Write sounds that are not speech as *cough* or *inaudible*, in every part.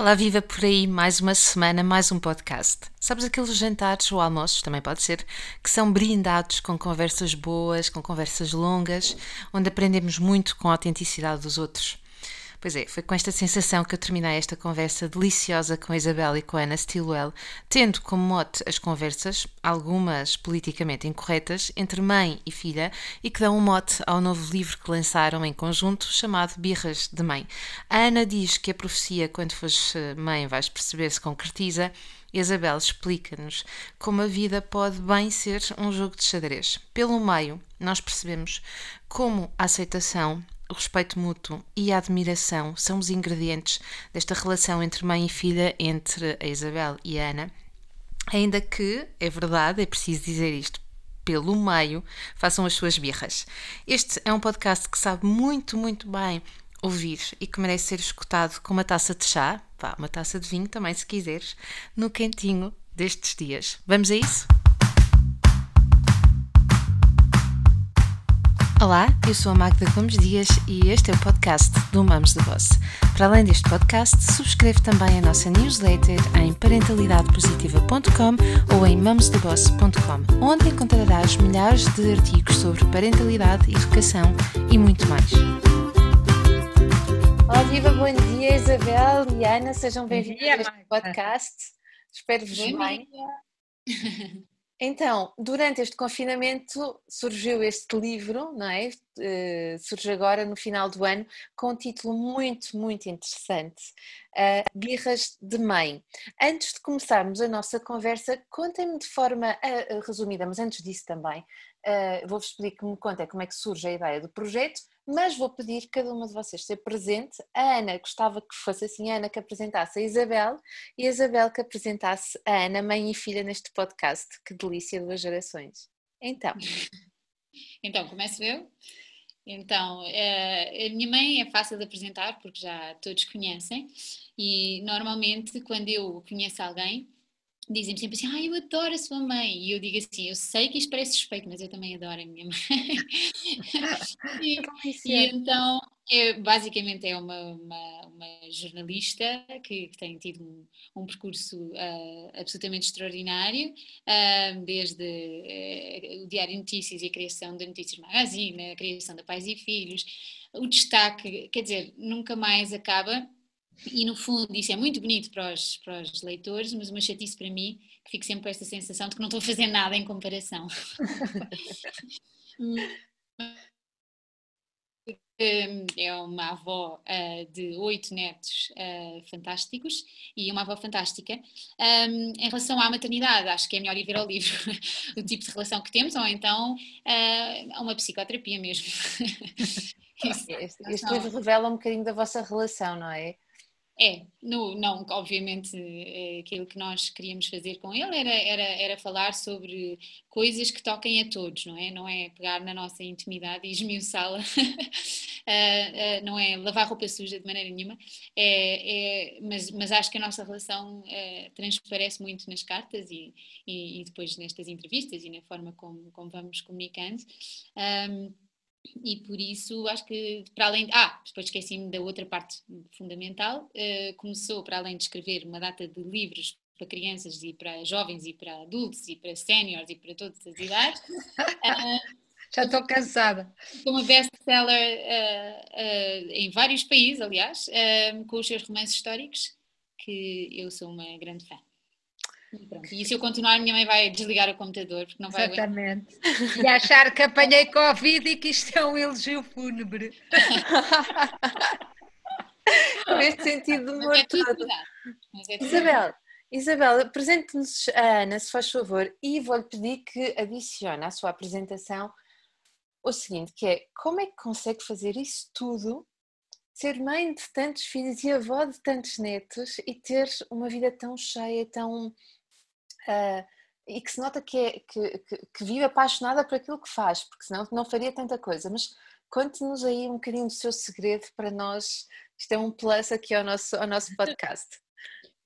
Olá, viva por aí mais uma semana, mais um podcast. Sabes aqueles jantares ou almoços, também pode ser, que são brindados com conversas boas, com conversas longas, onde aprendemos muito com a autenticidade dos outros. Pois é, foi com esta sensação que eu terminei esta conversa deliciosa com a Isabel e com a Ana Stilwell, tendo como mote as conversas, algumas politicamente incorretas, entre mãe e filha e que dão um mote ao novo livro que lançaram em conjunto chamado Birras de Mãe. A Ana diz que a profecia, quando fores eh, mãe, vais perceber se concretiza. Isabel explica-nos como a vida pode bem ser um jogo de xadrez. Pelo meio, nós percebemos como a aceitação, o respeito mútuo e a admiração são os ingredientes desta relação entre mãe e filha, entre a Isabel e a Ana. Ainda que, é verdade, é preciso dizer isto, pelo meio, façam as suas birras. Este é um podcast que sabe muito, muito bem ouvir e que merece ser escutado com uma taça de chá, pá, uma taça de vinho também, se quiseres, no quentinho destes dias. Vamos a isso? Olá, eu sou a Magda Gomes Dias e este é o podcast do Mamos de Boss. Para além deste podcast, subscreve também a nossa newsletter em parentalidadepositiva.com ou em mamosdeboss.com, onde encontrarás milhares de artigos sobre parentalidade, educação e muito mais. Olá, viva, bom dia Isabel e Ana, sejam bem-vindos a este podcast. Espero-vos bem. *laughs* Então, durante este confinamento surgiu este livro, não é? Uh, surge agora no final do ano com um título muito, muito interessante, uh, de Mãe. Antes de começarmos a nossa conversa, contem-me de forma uh, resumida, mas antes disso também, uh, vou-vos explicar que me contem como é que surge a ideia do projeto mas vou pedir cada uma de vocês ser presente. A Ana gostava que fosse assim, a Ana que apresentasse a Isabel e a Isabel que apresentasse a Ana, mãe e filha, neste podcast. Que delícia, duas gerações. Então. *laughs* Então, começo eu. Então, eh, a minha mãe é fácil de apresentar porque já todos conhecem e normalmente quando eu conheço alguém dizem-me sempre assim, ah, eu adoro a sua mãe. E eu digo assim, eu sei que isto parece suspeito, mas eu também adoro a minha mãe. *laughs* e, e, então, é, basicamente é uma, uma, uma jornalista que, que, tem tido um, um percurso uh, absolutamente extraordinário, uh, desde uh, o Diário de Notícias e a criação da Notícias Magazine, a criação da Pais e Filhos, o destaque, quer dizer, nunca mais acaba e no fundo isso é muito bonito para os, para os leitores, mas uma chatice para mim, que fico sempre com esta sensação de que não estou a fazer nada em comparação. *laughs* é uma avó uh, de oito netos uh, fantásticos e uma avó fantástica. Um, em relação à maternidade, acho que é melhor ir ver ao livro *laughs* o tipo de relação que temos, ou então uh, uma psicoterapia mesmo. *laughs* este livro revela um bocadinho da vossa relação, não é? É, no, não, obviamente eh, aquilo que nós queríamos fazer com ele era, era, era falar sobre coisas que toquem a todos, não é? Não é pegar na nossa intimidade e esmiuçá-la, uh, *laughs* uh, não é lavar roupa suja de maneira nenhuma, é, é, mas, mas acho que a nossa relação uh, transparece muito nas cartas e, e, e, depois nestas entrevistas e na forma como, como vamos comunicando. Um, e por isso acho que para além de, ah, depois esqueci-me da outra parte fundamental, uh, começou para além de escrever uma data de livros para crianças e para jovens e para adultos e para séniores e para todas as idades. Uh, *laughs* Já estou cansada. Como best-seller uh, em vários países, aliás, com os seus romances históricos, que eu sou uma grande fã. E se eu continuar, a minha mãe vai desligar o computador, porque não vai Exatamente. E achar que apanhei Covid e que isto é um elogio fúnebre. *laughs* Neste sentido de humor é todo. É Isabel, Isabel, apresente-nos a Ana, se faz favor, e vou-lhe pedir que adicione à sua apresentação o seguinte, que é como é que consegue fazer isso tudo, ser mãe de tantos filhos e avó de tantos netos e ter uma vida tão cheia, tão uh, e que se nota que, é, que, que, que, vive apaixonada por aquilo que faz, porque senão não faria tanta coisa. Mas conte-nos aí um bocadinho do seu segredo para nós. Isto é um plus aqui ao nosso, ao nosso podcast. *laughs*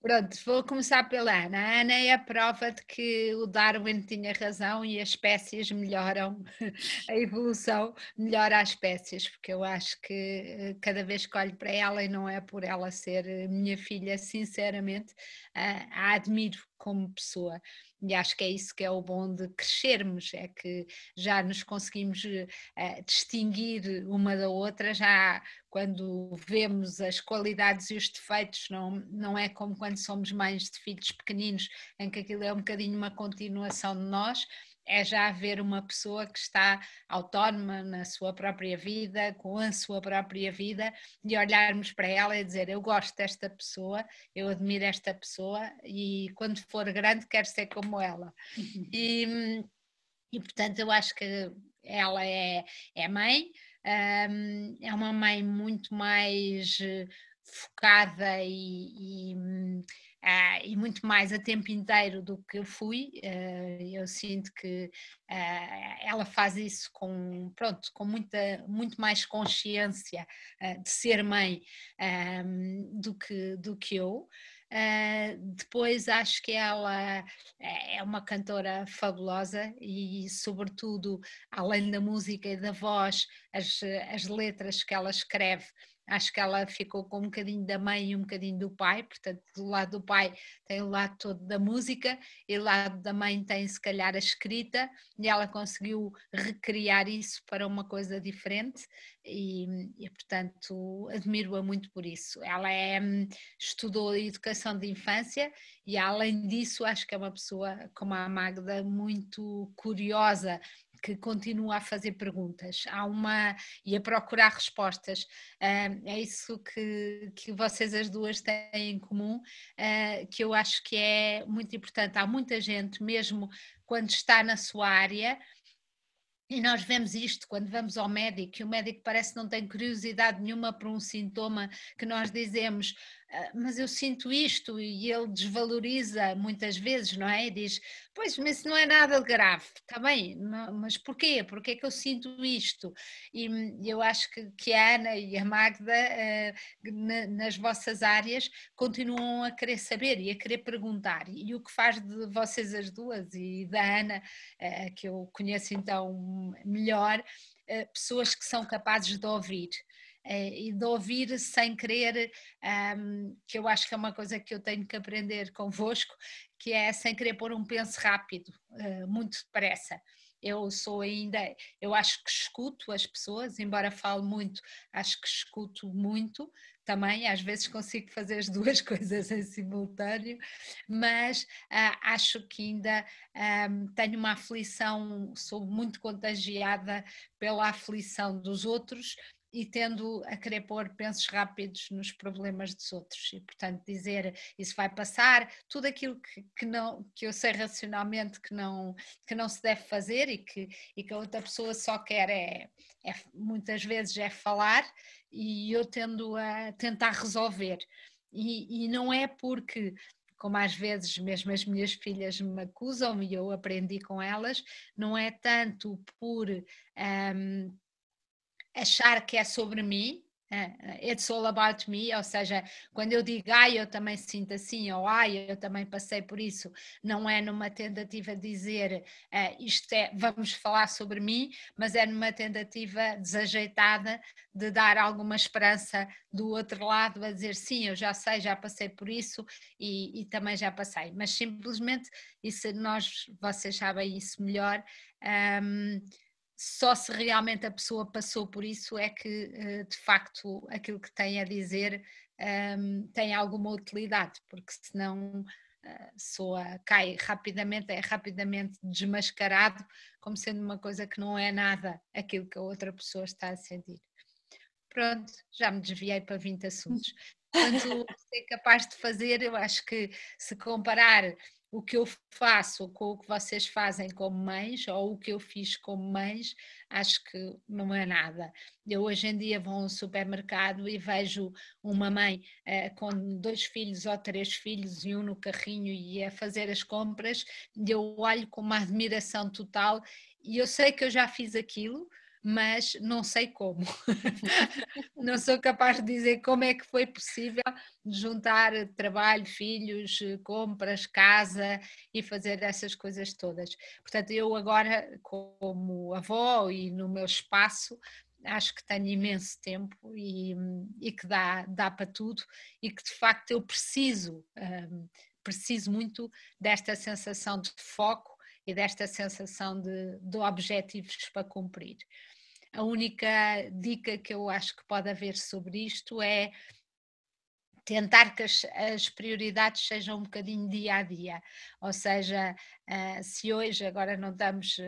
Pronto, vou começar pela Ana. A Ana é a prova de que o Darwin tinha razão e as espécies melhoram, *laughs* a evolução melhora as espécies, porque eu acho que eh, cada vez que olho para ela, e não é por ela ser eh, minha filha, sinceramente, a admiro como pessoa. E acho que é isso que é o bom de crescermos, é que já nos conseguimos uh, distinguir uma da outra, já quando vemos as qualidades e os defeitos, não, não é como quando somos mães de filhos pequeninos, em que aquilo é um bocadinho uma continuação de nós, é já haver uma pessoa que está autónoma na sua própria vida, com a sua própria vida, e olharmos para ela e dizer: Eu gosto desta pessoa, eu admiro esta pessoa, e quando for grande quero ser como ela. Uhum. E, e portanto, eu acho que ela é, é mãe, um, é uma mãe muito mais eh, focada e, e Uh, e muito mais a tempo inteiro do que eu fui. Uh, eu sinto que uh, ela faz isso com, pronto, com muita, muito mais consciência de ser mãe do, que, do que eu. depois acho que ela é uma cantora fabulosa e, sobretudo, além da música e da voz, as, as letras que ela escreve acho que ela ficou com um bocadinho da mãe e um bocadinho do pai, portanto, do lado do pai tem o lado todo da música e do lado da mãe tem se calhar a escrita e ela conseguiu recriar isso para uma coisa diferente e, e portanto admiro-a muito por isso. Ela é, estudou educação de infância e além disso acho que é uma pessoa como a Magda muito curiosa que continua a fazer perguntas, há uma e a procurar respostas. É isso que, que vocês as duas têm em comum, uh, que eu acho que é muito importante. Há muita gente, mesmo quando está na sua área, e nós vemos isto quando vamos ao médico, e o médico parece que não tem curiosidade nenhuma para um sintoma que nós dizemos, ah, mas eu sinto isto e ele desvaloriza muitas vezes, não é? E diz, pois, mas isso não é nada grave, está bem, mas porquê? Porquê é que eu sinto isto? E eu acho que, que a Ana e a Magda, uh, nas vossas áreas, continuam a querer saber e a querer perguntar. E o que faz de vocês as duas e da Ana, uh, que eu conheço então melhor, pessoas que são capazes de ouvir. Eh, e de ouvir sem querer, um, que eu acho que é uma coisa que eu tenho que aprender convosco, que é sem querer pôr um penso rápido, uh, muito depressa. Eu sou ainda, eu acho que escuto as pessoas, embora falo muito, acho que escuto muito também, às vezes consigo fazer as *laughs* duas coisas em simultâneo, mas uh, acho que ainda um, tenho uma aflição, sou muito contagiada pela aflição dos outros e tendo a querer pôr pensos rápidos nos problemas dos outros. E portanto dizer isso vai passar tudo aquilo que, que não que eu sei racionalmente que não que não se deve fazer e que e que a outra pessoa só quer é, é muitas vezes é falar e eu tendo a tentar resolver. E, e não é porque como às vezes mesmo as minhas filhas me acusam e eu aprendi com elas, não é tanto por um, achar que é sobre mim, é, it's all about me, ou seja, quando eu digo ai, eu também sinto assim, ou ai, eu também passei por isso, não é numa tentativa de dizer uh, isto é, vamos falar sobre mim, mas é numa tentativa desajeitada de dar alguma esperança do outro lado, a dizer sim, eu já sei, já passei por isso e, e também já passei, mas simplesmente, e se nós, vocês sabem isso melhor, um, só se realmente a pessoa passou por isso é que eh, de facto aquilo que tem a dizer ehm, tem alguma utilidade, porque senão uh, soa, cai rapidamente, é rapidamente desmascarado como sendo uma coisa que não é nada aquilo que a outra pessoa está a sentir. Pronto, já me desviei para 20 assuntos. Quanto *laughs* ser capaz de fazer, eu acho que se comparar o que eu faço com o que vocês fazem como mães ou o que eu fiz como mães, acho que não é nada. Eu hoje em dia vou a um supermercado e vejo uma mãe uh, com dois filhos ou três filhos e um no carrinho e a fazer as compras, e eu olho com uma admiração total e eu sei que eu já fiz aquilo, mas não sei como. *laughs* não sou capaz de dizer como é que foi possível juntar trabalho, filhos, compras, casa e fazer essas coisas todas. Portanto, eu agora, como avó e no meu espaço, acho que tenho imenso tempo e, e que dá, dá para tudo e que de facto eu preciso, um, preciso muito desta sensação de foco e desta sensação de, de objetivos para cumprir. A única dica que eu acho que pode haver sobre isto é tentar que as, as, prioridades sejam um bocadinho dia a dia, ou seja, uh, se hoje, agora não estamos, uh,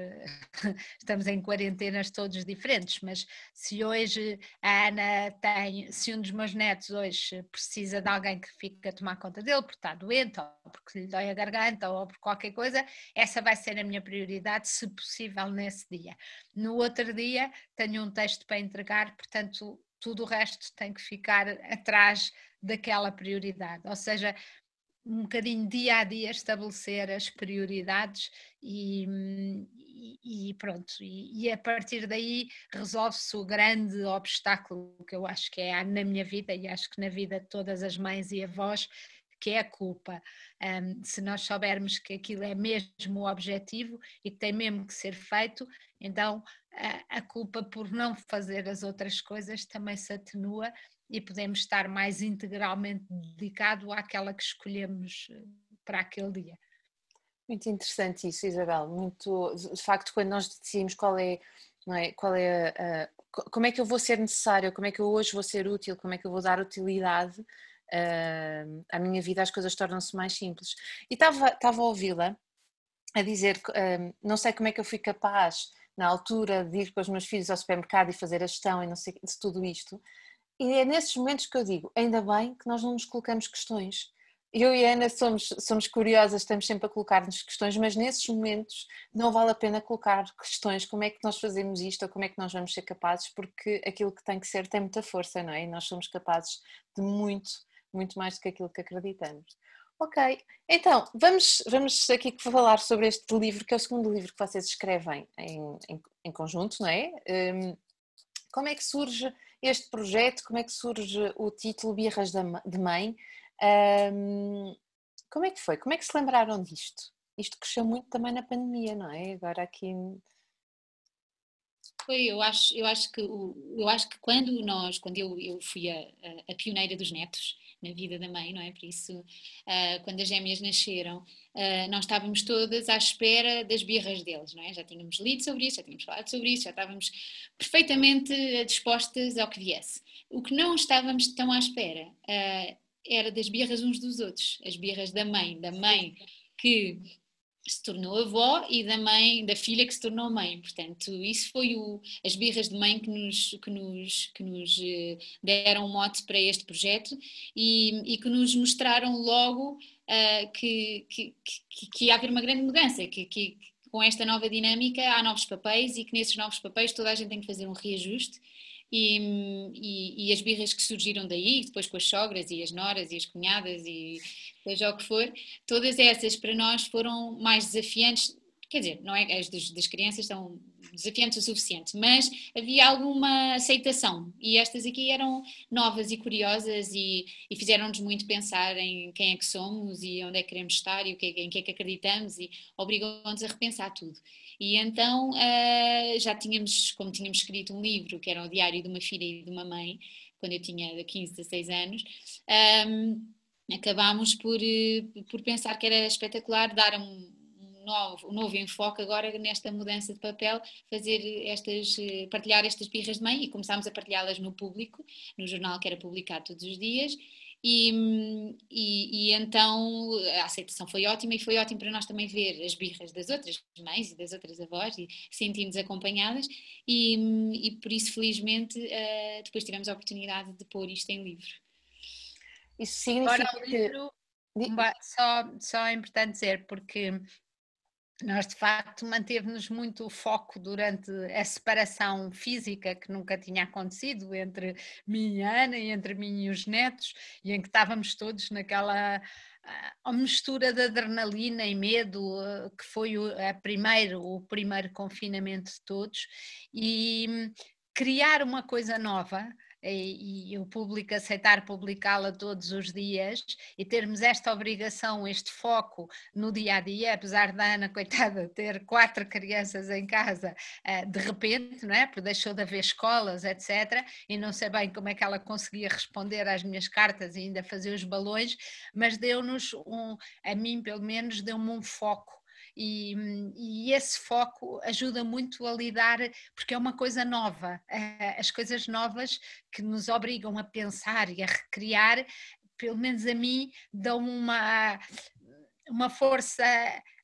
*laughs* estamos em quarentenas todos diferentes, mas se hoje a Ana tem, se um dos meus netos hoje precisa de alguém que fique a tomar conta dele porque está doente, ou porque lhe dói a garganta, ou por qualquer coisa, essa vai ser a minha prioridade, se possível, nesse dia. No outro dia tenho um texto para entregar, portanto tudo o resto tem que ficar atrás daquela prioridade. Ou seja, um bocadinho dia a dia estabelecer as prioridades e, e, pronto, e, e, a partir daí resolve-se o grande obstáculo que eu acho que é na minha vida e acho que na vida de todas as mães e avós, que é a culpa. Um, se nós soubermos que aquilo é mesmo o objetivo e que tem mesmo que ser feito, então a, a culpa por não fazer as outras coisas também se atenua e podemos estar mais integralmente dedicado àquela que escolhemos eh, para aquele dia. Muito interessante isso, Isabel. Muito, de facto, quando nós decidimos qual é, é qual é como é que eu vou ser necessário, como é que eu hoje vou ser útil, como é que eu vou dar utilidade uh, à minha vida, as coisas tornam-se mais simples. E estava, estava a ouvi-la a dizer, uh, não sei como é que eu fui capaz na altura de ir com os meus filhos ao supermercado e fazer a gestão e não sei de tudo isto. E é nesses momentos que eu digo, ainda bem que nós não nos colocamos questões. Eu e a Ana somos, somos curiosas, estamos sempre a colocar-nos questões, mas nesses momentos não vale a pena colocar questões, como é que nós fazemos isto ou como é que nós vamos ser capazes, porque aquilo que tem que ser tem muita força, não é? E nós somos capazes de muito, muito mais do que aquilo que acreditamos. Ok, então vamos, vamos aqui falar sobre este livro, que é o segundo livro que vocês escrevem em, em, em conjunto, não é? Um, como é que surge este projeto, como é que surge o título Birras de Mãe? Um, como é que foi? Como é que se lembraram disto? Isto cresceu muito também na pandemia, não é? Agora aqui foi, eu acho, eu acho que eu acho que quando nós, quando eu, eu fui a, a, pioneira dos netos, na vida da mãe, não é? Por isso, uh, quando as gêmeas nasceram, uh, nós estávamos todas à espera das birras deles, não é? Já tínhamos lido sobre isso, já tínhamos falado sobre isso, já estávamos perfeitamente dispostas ao que viesse. O que não estávamos tão à espera uh, era das birras uns dos outros, as birras da mãe, da mãe que se tornou avó e da mãe, da filha que se tornou mãe. Portanto, isso foi o, as birras de mãe que nos, que nos, que nos eh, deram um mote para este projeto e, e que nos mostraram logo uh, que, que, que, que ia haver uma grande mudança, que, que com esta nova dinâmica há novos papéis e que nesses novos papéis toda a gente tem que fazer um reajuste e, e, e, as birras que surgiram daí, depois com as sogras e as noras e as cunhadas e seja o que for, todas essas para nós foram mais desafiantes. Quer dizer, não é as das, das crianças são desafiantes o suficiente, mas havia alguma aceitação e estas aqui eram novas e curiosas e, e fizeram-nos muito pensar em quem é que somos e onde é que queremos estar e o que, é em que é que acreditamos e obrigam-nos a repensar tudo. E então uh, já tínhamos, como tínhamos escrito um livro que era o Diário de uma Filha e de uma Mãe, quando eu tinha 15, 16 anos, um, acabámos por, eh, por pensar que era espetacular dar um, novo, um novo enfoque agora nesta mudança de papel, fazer estas, eh, partilhar estas birras de mãe e começámos a partilhá-las no público, no jornal que era publicado todos os dias e, e, e, então a aceitação foi ótima e foi ótimo para nós também ver as birras das outras mães e das outras avós e sentimos acompanhadas e, e por isso felizmente uh, depois tivemos a oportunidade de pôr isto em livro. Isso significa Agora, o livro, que... só, só é importante dizer, porque nós de facto manteve-nos muito o foco durante a separação física que nunca tinha acontecido entre mim e Ana e entre mim e os netos e em que estávamos todos naquela a mistura de adrenalina e medo, eh, que foi o, a primeiro, o primeiro confinamento de todos, e hum, criar uma coisa nova, e, e o público aceitar publicá-la todos os dias e termos esta obrigação, este foco no dia a dia, apesar da Ana, coitada, ter quatro crianças em casa uh, de repente, não é? Porque deixou de haver escolas, etc. E não sei bem como é que ela conseguia responder às minhas cartas e ainda fazer os balões, mas deu-nos um, a mim pelo menos, deu-me um foco e, e, esse foco ajuda muito a lidar, porque é uma coisa nova. Eh, as coisas novas que nos obrigam a pensar e a recriar, pelo menos a mim, dão uma, uma força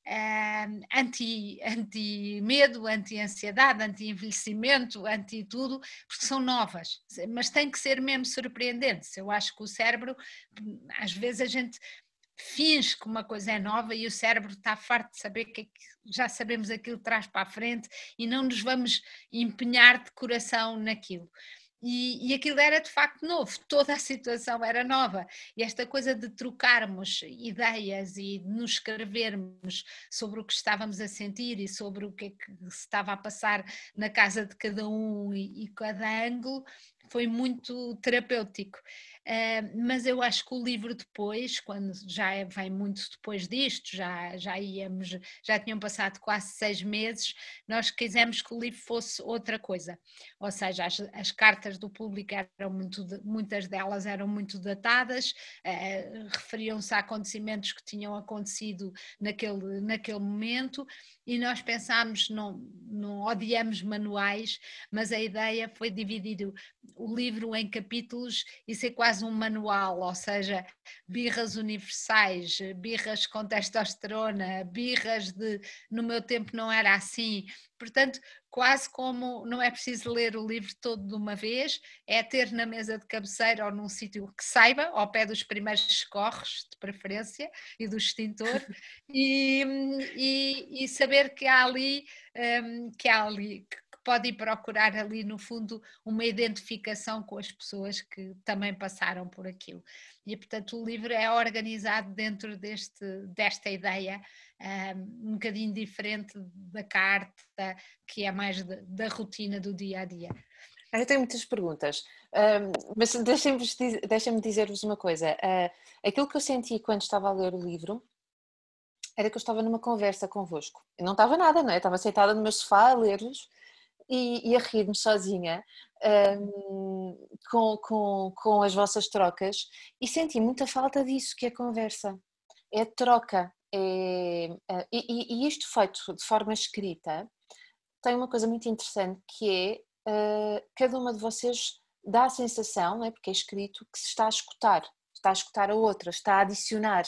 Uh, anti, anti medo, anti ansiedade, anti envelhecimento, anti tudo, porque são novas, mas tem que ser mesmo surpreendente. Eu acho que o cérebro, às vezes a gente finge que uma coisa é nova e o cérebro está farto de saber que, é já sabemos aquilo traz para a frente e não nos vamos empenhar de coração naquilo. E, e, aquilo era de facto novo, *laughs* toda a situação era nova. E esta coisa de trocarmos ideias e de nos escrevermos sobre o que estávamos a sentir e sobre o que é que se estava a passar na casa de cada um e, e cada ângulo foi muito terapêutico. Uh, mas eu acho que o livro depois, quando já é, vem muito depois disto, já, já íamos, já tinham passado quase seis meses, nós quisemos que o livro fosse outra coisa. Ou seja, as, as cartas do público eram muito, muitas delas eram muito datadas, uh, referiam-se a acontecimentos que tinham acontecido naquele, naquele momento, e nós pensámos, não, não odiamos manuais, mas a ideia foi dividir o, o livro em capítulos e ser quase quase um manual, ou seja, birras universais, birras com testosterona, birras de no meu tempo não era assim. Portanto, quase como não é preciso ler o livro todo de uma vez, é ter na mesa de cabeceira ou num sítio que saiba, ao pé dos primeiros escorros, de preferência, e do extintor, *laughs* e, e, e saber que há ali, um, que há ali, pode ir procurar ali, no fundo, uma identificação com as pessoas que também passaram por aquilo. E, portanto, o livro é organizado dentro deste, desta ideia, um, um bocadinho diferente da carta, que é mais da, da rotina do dia a dia. Eu tenho muitas perguntas, um, mas deixem-me deixem dizer-vos uma coisa. Aquilo que eu senti quando estava a ler o livro era que eu estava numa conversa convosco. Eu não estava nada, não é? Eu estava sentada no meu sofá a ler-vos e, e a rir-me sozinha um, com, com, com as vossas trocas e senti muita falta disso que é conversa, é troca. É, é, e, e, isto feito de forma escrita tem uma coisa muito interessante que é uh, cada uma de vocês dá a sensação, é porque é escrito, que se está a escutar, está a escutar a outra, está a adicionar.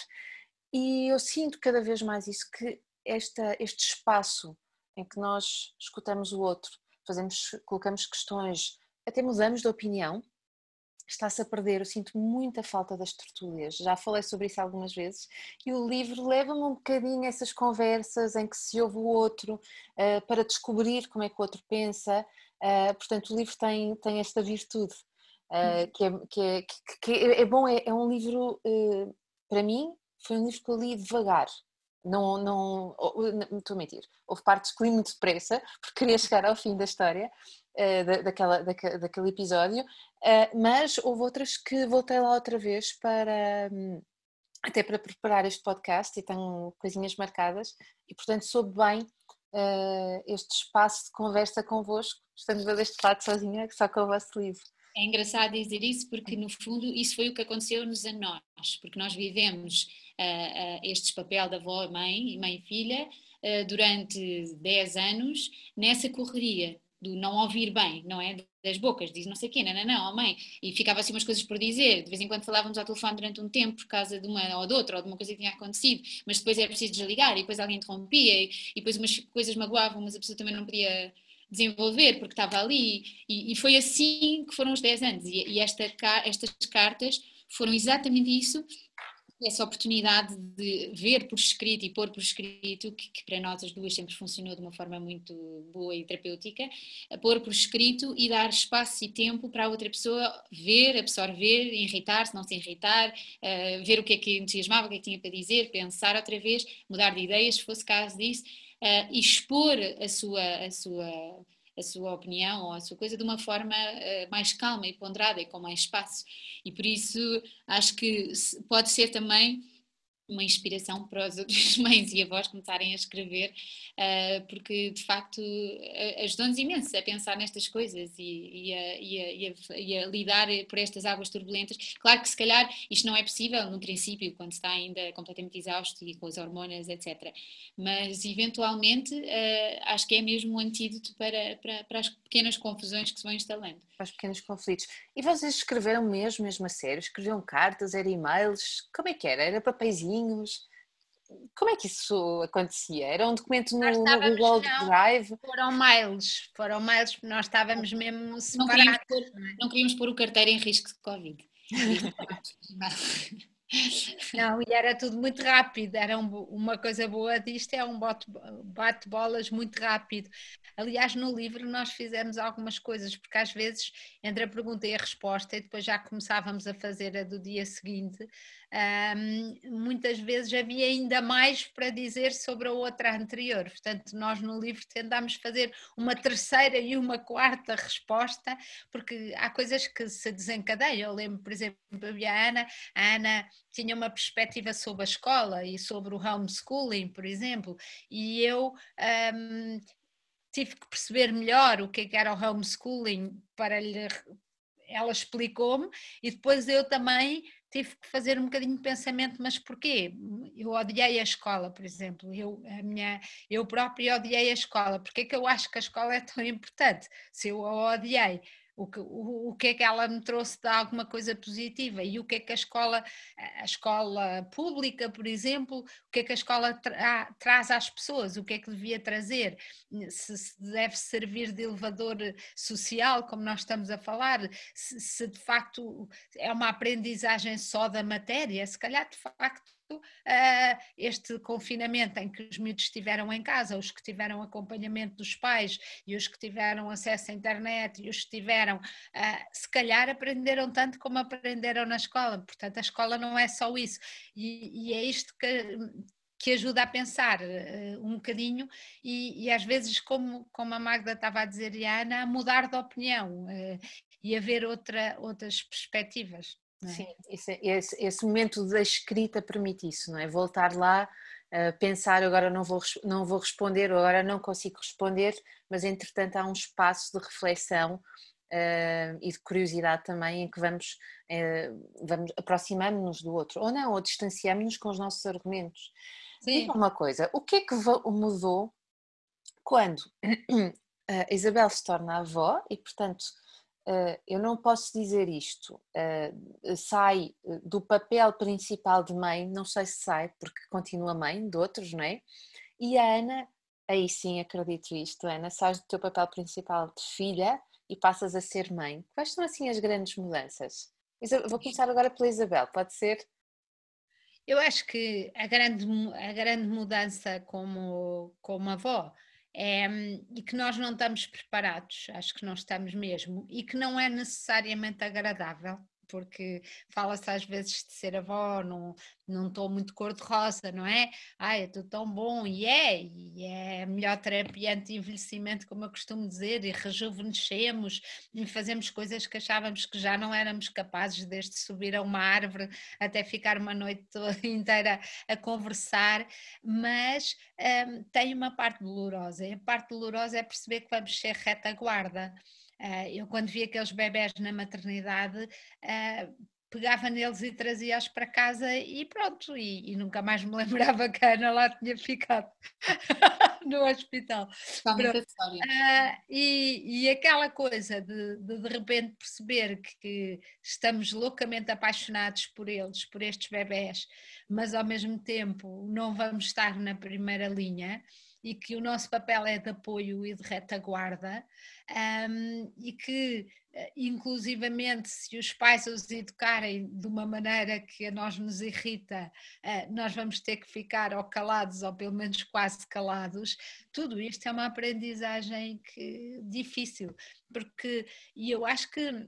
E eu sinto cada vez mais isso, que esta, este espaço em que nós escutamos o outro, fazemos, colocamos questões, até mudamos de opinião, está-se a perder. Eu sinto muita falta das tertúlias, já falei sobre isso algumas vezes, e o livro leva-me um bocadinho a essas conversas em que se ouve o outro uh, para descobrir como é que o outro pensa. Uh, portanto, o livro tem, tem esta virtude. Uh, que, é, que, é, que, que é bom, é, é um livro, para mim, foi um livro que eu li devagar, não, não, não estou a mentir, houve partes que li muito depressa, porque queria chegar ao fim da história, uh, da, daquela, daquele, daquele episódio, uh, mas houve outras que voltei lá outra vez para, um, até para preparar este podcast e tenho coisinhas marcadas. E portanto soube bem uh, este espaço de conversa convosco, estando eu deste lado sozinha, só com o vosso livro. É engraçado dizer isso porque, no fundo, isso foi o que aconteceu-nos a nós, porque nós vivemos este papel da avó, mãe, mãe e filha, uh, durante 10 anos, nessa correria do não ouvir bem, não é? Das bocas, diz não sei quê, não, não, não, mãe, e ficava assim umas coisas por dizer, de vez em quando falávamos ao telefone durante um tempo por causa de uma ou de outra, ou de uma coisa que tinha acontecido, mas depois era preciso desligar, e depois alguém interrompia, e, e depois umas coisas magoavam, mas a pessoa também não podia desenvolver, porque estava ali, e, e, foi assim que foram os 10 anos, e, e esta, estas cartas foram exatamente isso essa oportunidade de ver por escrito e pôr por escrito, que, que, para nós as duas sempre funcionou de uma forma muito boa e terapêutica, pôr por escrito e dar espaço e tempo para a outra pessoa ver, absorver, irritar-se, não se irritar, uh, ver o que é que entusiasmava, o que é que tinha para dizer, pensar outra vez, mudar de ideias, se fosse caso disso, uh, expor a sua, a sua a sua opinião ou a sua coisa de uma forma uh, mais calma e ponderada e com mais espaço. E por isso acho que pode ser também uma inspiração para os outros *laughs* mães e avós começarem a escrever, uh, porque de facto ajudou-nos imenso a pensar nestas coisas e, e, a, e, a, e, a, lidar por estas águas turbulentas. Claro que se calhar isto não é possível no princípio, quando está ainda completamente exausto e com as hormonas, etc. Mas eventualmente uh, acho que é mesmo um antídoto para, para, para as pequenas confusões que se vão instalando. Para os pequenos conflitos. E vocês escreveram mesmo, mesmo a sério? Escreviam cartas, era e-mails? Como é que era? Era papeizinhos? Como é que isso acontecia? Era um documento no, no Google não, Drive? Foram mails, foram mails nós estávamos mesmo separados. Não queríamos pôr, não queríamos pôr o carteiro em risco de Covid. Não, e era tudo muito rápido, era um, uma coisa boa disto, é um bate-bolas muito rápido. Aliás, no livro nós fizemos algumas coisas, porque às vezes entre a pergunta e a resposta, e depois já começávamos a fazer a do dia seguinte, um, muitas vezes havia ainda mais para dizer sobre a outra anterior. Portanto, nós no livro tentámos fazer uma terceira e uma quarta resposta, porque há coisas que se desencadeiam. Eu lembro, por exemplo, a Ana, a Ana tinha uma perspectiva sobre a escola e sobre o homeschooling, por exemplo, e eu. Um, tive que perceber melhor o que é era o homeschooling para lhe ela explicou-me e depois eu também tive que fazer um bocadinho de pensamento, mas porquê? Eu odiei a escola, por exemplo, eu, a minha, eu própria odiei a escola, porque é que eu acho que a escola é tão importante? Se eu a odiei, o que, o, o que é que ela me trouxe de alguma coisa positiva e o que é que a escola, a escola pública, por exemplo, o que é que a escola tra, traz às pessoas, o que é que devia trazer, se, se, deve servir de elevador social, como nós estamos a falar, se, se de facto é uma aprendizagem só da matéria, se calhar de facto este confinamento em que os miúdos estiveram em casa, os que tiveram acompanhamento dos pais e os que tiveram acesso à internet e os que tiveram, uh, se calhar aprenderam tanto como aprenderam na escola, portanto a escola não é só isso. E, e é isto que, que ajuda a pensar uh, um bocadinho. E, e, às vezes, como, como a Magda estava a dizer, e a Ana, a mudar de opinião uh, e a ver outra, outras perspectivas. É? Sim, esse, esse, esse, momento da escrita permite isso, não é? Voltar lá, uh, pensar agora não vou, não vou responder, ou agora não consigo responder, mas entretanto há um espaço de reflexão uh, e de curiosidade também em que vamos, uh, vamos aproximamos-nos do outro, ou não, ou distanciamos-nos com os nossos argumentos. Sim. Uma coisa, o que é que mudou quando a *coughs* Isabel se torna avó e, portanto, eu não posso dizer isto, uh, sai do papel principal de mãe, não sei se sai, porque continua mãe de outros, não é? E a Ana, aí sim acredito isto, Ana, sais do teu papel principal de filha e passas a ser mãe. Quais são assim as grandes mudanças? Vou começar agora pela Isabel, pode ser? Eu acho que a grande, a grande mudança como, como avó é, e que nós não estamos preparados, acho que não estamos mesmo, e que não é necessariamente agradável porque fala-se às vezes de ser avó num, num tom muito cor-de-rosa, não é? Ai, é tudo tão bom, e é, e é a melhor terapia anti-envelhecimento, como eu costumo dizer, e rejuvenescemos, e fazemos coisas que achávamos que já não éramos capazes, desde subir a uma árvore até ficar uma noite *laughs* inteira a conversar, mas hum, tem uma parte dolorosa, e a parte dolorosa é perceber que vamos ser retaguarda. Uh, eu, quando vi aqueles bebés na maternidade, uh, pegava neles e trazia-os para casa e pronto, e, e, nunca mais me *laughs* lembrava que a Ana lá tinha ficado *laughs* no hospital. Uh, e, e, aquela coisa de, de, de repente perceber que, que, estamos loucamente apaixonados por eles, por estes bebés, mas ao mesmo tempo não vamos estar na primeira linha e que o nosso papel é de apoio e de retaguarda um, e que eh, inclusivamente se os pais os educarem de uma maneira que a nós nos irrita, eh, nós vamos ter que ficar ou calados ou pelo menos quase calados. Tudo isto é uma aprendizagem que, difícil, porque e eu acho que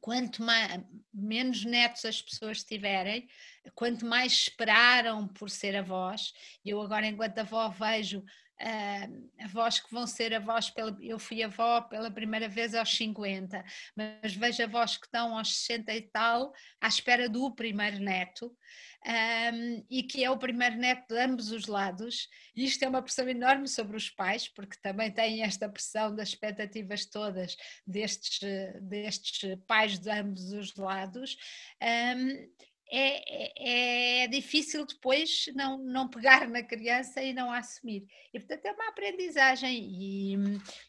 quanto mais, menos netos as pessoas tiverem, quanto mais esperaram por ser avós, eu agora enquanto avó vejo uh, avós que vão ser avós, pela, eu fui avó pela primeira vez aos 50, mas vejo avós que estão aos 60 e tal, à espera do primeiro neto, um, e que é o primeiro neto de ambos os lados, e isto é uma pressão enorme sobre os pais, porque também têm esta pressão das expectativas todas destes, destes pais de ambos os lados. Um, é, é, é, difícil depois não, não pegar na criança e não assumir. E portanto é uma aprendizagem e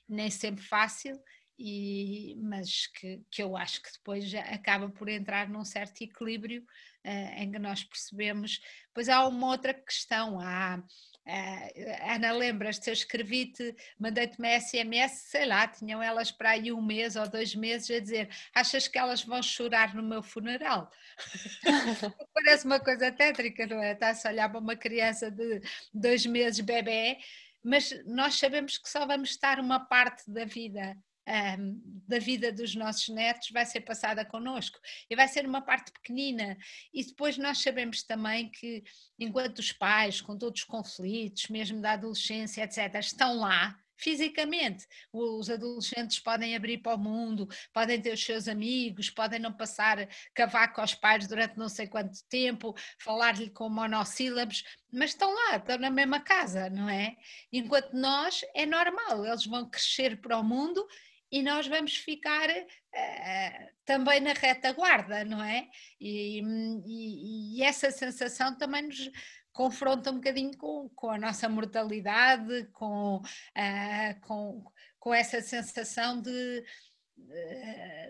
nem sempre fácil, e, mas que, que eu acho que depois acaba por entrar num certo equilíbrio uh, em que nós percebemos. Pois há uma outra questão, há Uh, Ana, lembras-te, eu escrevi-te, mandei-te uma SMS, sei lá, tinham elas para aí um mês ou dois meses a dizer: achas que elas vão chorar no meu funeral? *laughs* Parece uma coisa tétrica, não é? Está-se a olhar para uma criança de dois meses, bebê, mas nós sabemos que só vamos estar uma parte da vida um, da vida dos nossos netos vai ser passada connosco e vai ser uma parte pequenina. E depois nós sabemos também que, enquanto os pais, com todos os conflitos, mesmo da adolescência, etc., estão lá, fisicamente. Os adolescentes podem abrir para o mundo, podem ter os seus amigos, podem não passar cavaco aos pais durante não sei quanto tempo, falar-lhe com monossílabos, mas estão lá, estão na mesma casa, não é? Enquanto nós é normal, eles vão crescer para o mundo e nós vamos ficar uh, também na retaguarda, não é? E, e, e, essa sensação também nos confronta um bocadinho com, com a nossa mortalidade, com, uh, com, com essa sensação de,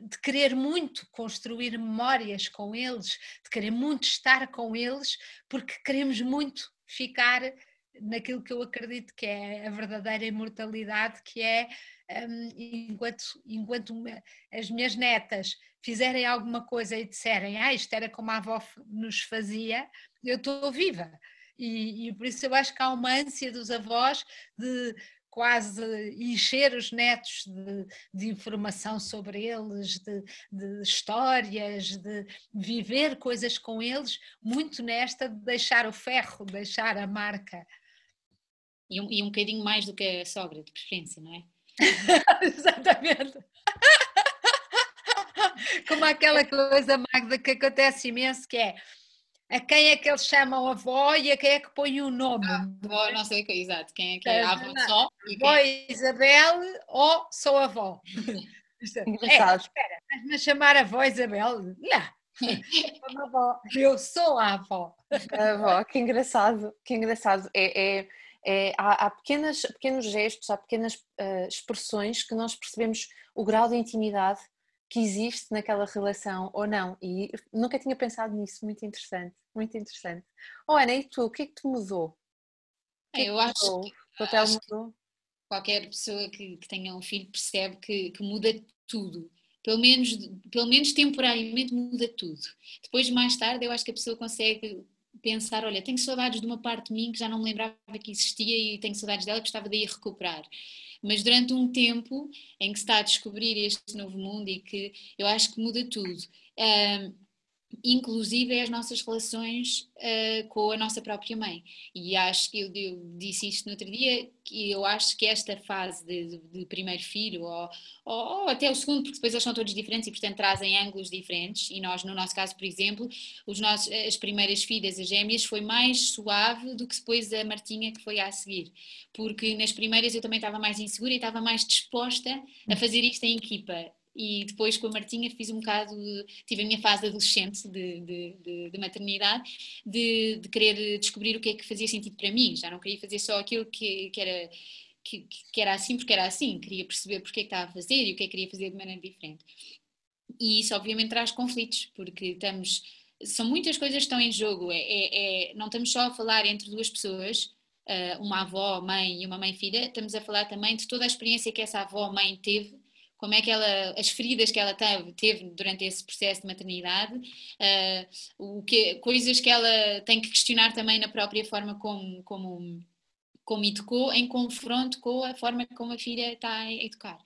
de querer muito construir memórias com eles, de querer muito estar com eles, porque queremos muito ficar naquilo que eu acredito que é a verdadeira imortalidade, que é enquanto, enquanto as minhas netas fizerem alguma coisa e disserem, ah, isto era como a avó nos fazia, eu estou viva. E, e por isso eu acho que há uma ânsia dos avós de quase encher os netos de, de informação sobre eles, de, de, histórias, de viver coisas com eles, muito nesta de deixar o ferro, deixar a marca. E um, e um bocadinho mais do que a sogra, de preferência, não é? *laughs* Exatamente. Como aquela coisa, Magda, que acontece imenso, que é a quem é que eles chamam avó e a quem é que põe o nome. Ah, avó, não sei o que, exato. Quem é que é a avó só? Avó é... Isabel ou sou avó? *laughs* Engraçado. É, espera, mas-me chamar avó Isabel? Não. *laughs* Eu sou a avó. A avó, que engraçado, que engraçado. É, é, é, há, há pequenas, pequenos gestos, há pequenas uh, expressões que nós percebemos o grau de intimidade que existe naquela relação ou não. E nunca tinha pensado nisso, muito interessante, muito interessante. Oh Ana, e tu, o que é que te mudou? Que é eu acho mudou? que, o acho mudou? qualquer pessoa que, que, tenha um filho percebe que, que muda tudo. Pelo menos, pelo menos temporariamente muda tudo. Depois, mais tarde, eu acho que a pessoa consegue pensar, olha, tenho saudades de uma parte de mim que já não me lembrava que existia e tenho saudades dela e gostava de ir recuperar. Mas durante um tempo em que se está a descobrir este novo mundo e que eu acho que muda tudo. Inclusive as nossas relações uh, com a nossa própria mãe. E acho que eu, eu, disse isto no outro dia, que eu acho que esta fase de, de, primeiro filho, ou, ou, ou, até o segundo, porque depois eles são todos diferentes e portanto trazem ângulos diferentes, e nós no nosso caso, por exemplo, os nossos, as primeiras filhas, as gêmeas, foi mais suave do que depois a Martinha que foi a seguir, porque nas primeiras eu também estava mais insegura e estava mais disposta a fazer isto em equipa, e depois com a Martinha fiz um bocado, tive a minha fase adolescente de, de, de, de maternidade, de, de, querer descobrir o que é que fazia sentido para mim, já não queria fazer só aquilo que, que era que, que, era assim porque era assim, queria perceber porque é que estava a fazer e o que é que queria fazer de maneira diferente. E isso obviamente traz conflitos, porque estamos, são muitas coisas que estão em jogo, é, é, é não estamos só a falar entre duas pessoas, uh, uma avó, mãe e uma mãe-filha, estamos a falar também de toda a experiência que essa avó, mãe teve como é que ela, as feridas que ela teve, teve durante esse processo de maternidade, uh, o que, coisas que ela tem que questionar também na própria forma como, como, como educou, em confronto com a forma como a filha está a educar.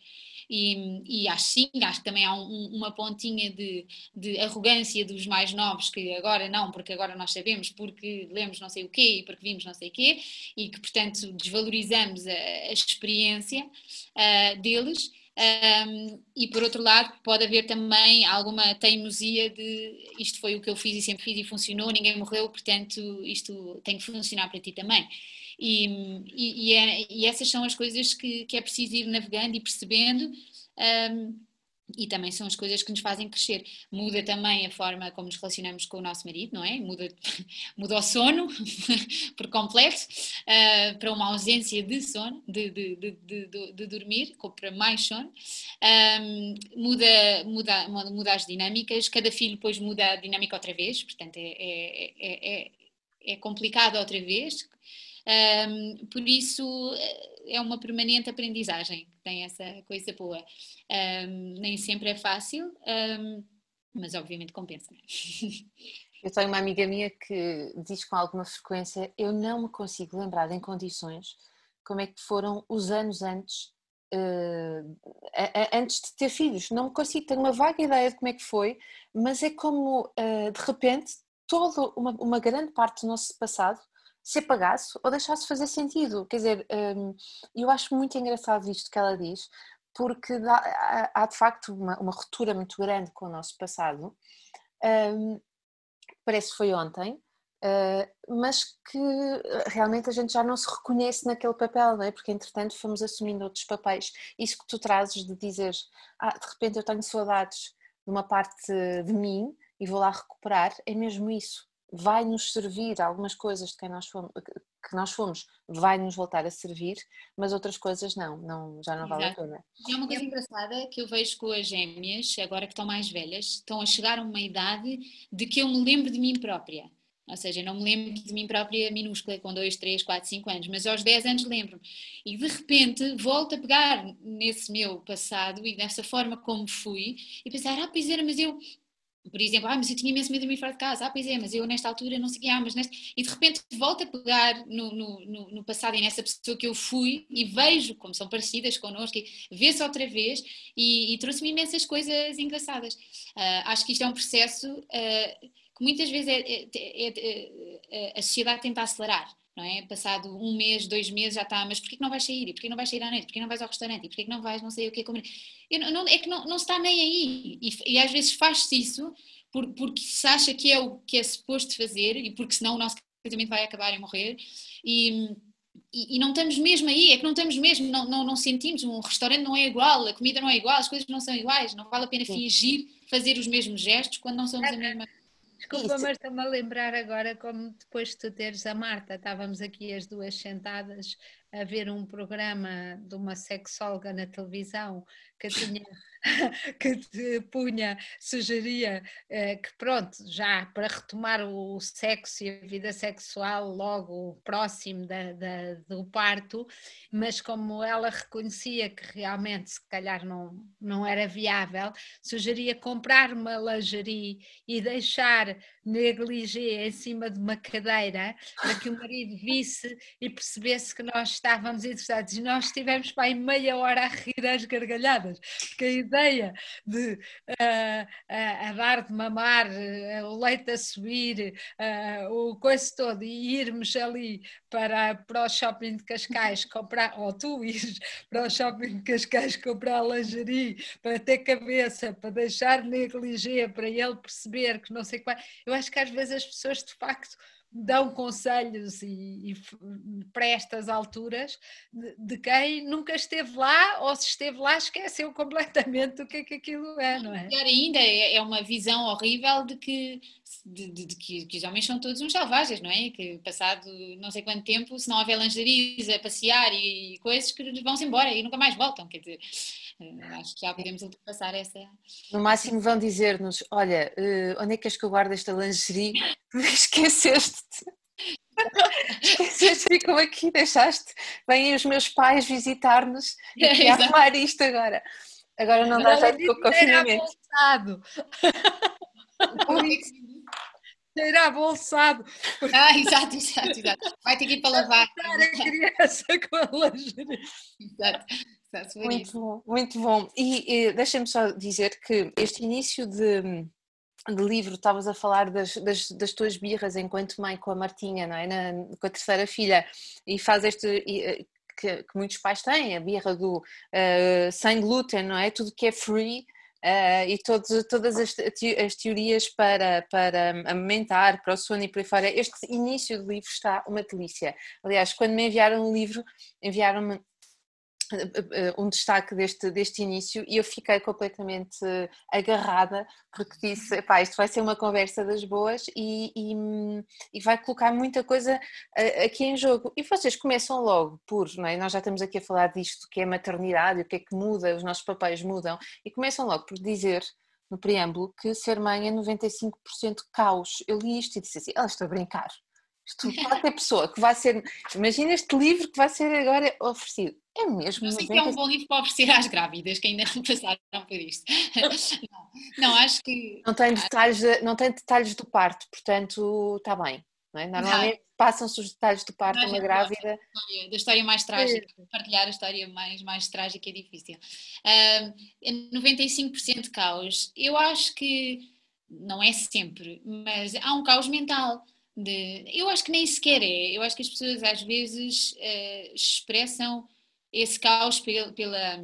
E, e acho sim, acho que também há um, uma pontinha de, de, arrogância dos mais novos, que agora não, porque agora nós sabemos, porque lemos não sei o quê e porque vimos não sei o quê, e que portanto desvalorizamos a, a experiência uh, deles. Um, e por outro lado, pode haver também alguma teimosia de isto foi o que eu fiz e sempre fiz e funcionou, ninguém morreu, portanto isto tem que funcionar para ti também. E, e, e, é, e essas são as coisas que, que, é preciso ir navegando e percebendo. Um, e também são as coisas que nos fazem crescer. Muda também a forma como nos relacionamos com o nosso marido, não é? Muda, *laughs* muda o sono *laughs* por completo, uh, para uma ausência de sono, de, de, de, de, dormir, para mais sono. Um, muda, muda, muda as dinâmicas, cada filho depois muda a dinâmica outra vez, portanto é, é, é, é, é complicado outra vez. Um, por isso é uma permanente aprendizagem, tem essa coisa boa. Um, nem sempre é fácil, um, mas obviamente compensa. *laughs* Eu tenho uma amiga minha que diz com alguma frequência: Eu não me consigo lembrar em condições como é que foram os anos antes, uh, antes de ter filhos. Não consigo, tenho uma vaga ideia de como é que foi, mas é como uh, de repente toda uma, uma grande parte do nosso passado se apagasse ou deixasse fazer sentido. Quer dizer, hum, eu acho muito engraçado isto que ela diz, porque há de facto uma, uma ruptura muito grande com o nosso passado. Um, parece que foi ontem, uh, mas que realmente a gente já não se reconhece naquele papel, não é? porque entretanto fomos assumindo outros papéis. Isso que tu trazes de dizer, ah, de repente eu tenho saudades de uma parte de mim e vou lá recuperar, é mesmo isso vai nos servir algumas coisas de quem nós fomos, que nós fomos, vai nos voltar a servir, mas outras coisas não, não já não vale a pena. E é uma coisa engraçada que eu vejo com as gêmeas, agora que estão mais velhas, estão a chegar a uma idade de que eu me lembro de mim própria. Ou seja, não me lembro de mim própria minúscula, com 2, 3, 4, 5 anos, mas aos 10 anos lembro-me. E de repente volto a pegar nesse meu passado e nessa forma como fui e pensar: ah, pois era, mas eu por exemplo, ah, mas eu tinha imenso medo de me fora de casa, ah, pois é, mas eu nesta altura não sei ah, mas neste... E de repente volto a pegar no, no, no, passado e nessa pessoa que eu fui e vejo como são parecidas connosco, vê-se outra vez e, e trouxe-me imensas coisas engraçadas. Uh, acho que isto é um processo uh, que muitas vezes é, é, é, é, a sociedade tenta acelerar não é? Passado um mês, dois meses já está, mas porquê que não vais sair? E porquê que não vais sair à noite? Porquê que não vais ao restaurante? E porquê que não vais não sei o que comer? Eu não, é que não, não está nem aí. E, e às vezes faz-se isso por, porque se acha que é o que é suposto fazer e porque senão o nosso casamento vai acabar em morrer. E, e, e, não estamos mesmo aí, é que não estamos mesmo, não, não, não sentimos, um restaurante não é igual, a comida não é igual, as coisas não são iguais, não vale a pena fingir fazer os mesmos gestos quando não somos a mesma Desculpa, mas estou-me a lembrar agora como depois de tu teres a Marta, estávamos aqui as duas sentadas a ver um programa de uma sexóloga na televisão que tinha *laughs* que te punha, sugeria eh, que pronto, já para retomar o sexo e a vida sexual logo próximo da, da, do parto, mas como ela reconhecia que realmente se calhar não, não era viável, sugeria comprar uma lingerie e deixar negligê em cima de uma cadeira para que o marido visse e percebesse que nós estávamos interessados e nós estivemos para aí meia hora a rir às gargalhadas, porque a ideia de uh, uh, a dar de mamar, uh, o leite a subir, o coisa todo e irmos ali para, para o shopping de Cascais *laughs* comprar, ou tu ires para o shopping de Cascais comprar lingerie para ter cabeça, para deixar negligê, para ele perceber que não sei qual. Eu acho que às vezes as pessoas de facto dão conselhos e, e para estas alturas de, de, quem nunca esteve lá ou se esteve lá esqueceu completamente o que é que aquilo é, não é? Pior ainda, é, é uma visão horrível de que, de, de, de que, que, os homens são todos uns selvagens, não é? Que passado não sei quanto tempo, se não houver lingeries a passear e, e coisas, que vão-se embora e nunca mais voltam, quer dizer acho que já podemos ultrapassar essa. No máximo vão dizer-nos: olha, uh, onde é que és que eu guardo esta lingerie? *laughs* Esqueceste-te. *laughs* Esqueceste, ficam aqui, deixaste. Vêm os meus pais visitar-nos *laughs* e é, arrumar isto agora. Agora não dá jeito com o confinamento. Será bolsado. Ah, exato, exato, exato. Vai ter que ir para lavar. A criança com a lingerie. Exato. Muito bom, muito bom. E, e deixa-me só dizer que este início de, de livro, estavas a falar das, das, das, tuas birras enquanto mãe com a Martinha, não é? Na, com a terceira filha, e faz este. E, que, que, muitos pais têm, a birra do uh, sem glúten, não é? Tudo que é free. Uh, e todos, todas as, as, teorias para, para amamentar, para o sono e por aí fora. Este início do livro está uma delícia. Aliás, quando me enviaram o livro, enviaram-me eh, eh, um destaque deste, deste início e eu fiquei completamente agarrada porque disse, pá, isto vai ser uma conversa das boas e, e, e, vai colocar muita coisa eh, aqui em jogo. E vocês começam logo por, não é? nós já estamos aqui a falar disto que é maternidade, o que é que muda, os nossos papéis mudam, e começam logo por dizer no preâmbulo que ser mãe é 95% caos. Eu li isto e disse assim, ela está a brincar. Isto, qualquer pessoa que vai ser. Imagina este livro que vai ser agora oferecido. É mesmo. Não sei 90... que é um bom livro para oferecer às grávidas que ainda não passaram por isto. *laughs* Não, não acho que. Não tem, detalhes, de, não tem detalhes do parto, portanto está bem. É? Normalmente passam-se os detalhes do parto a uma grávida. Da história mais trágica, é. partilhar a história mais, mais trágica é difícil. Uh, 95% caos. Eu acho que não é sempre, mas há um caos mental de, eu acho que nem sequer é. Eu acho que as pessoas às vezes uh, expressam esse caos pela, pela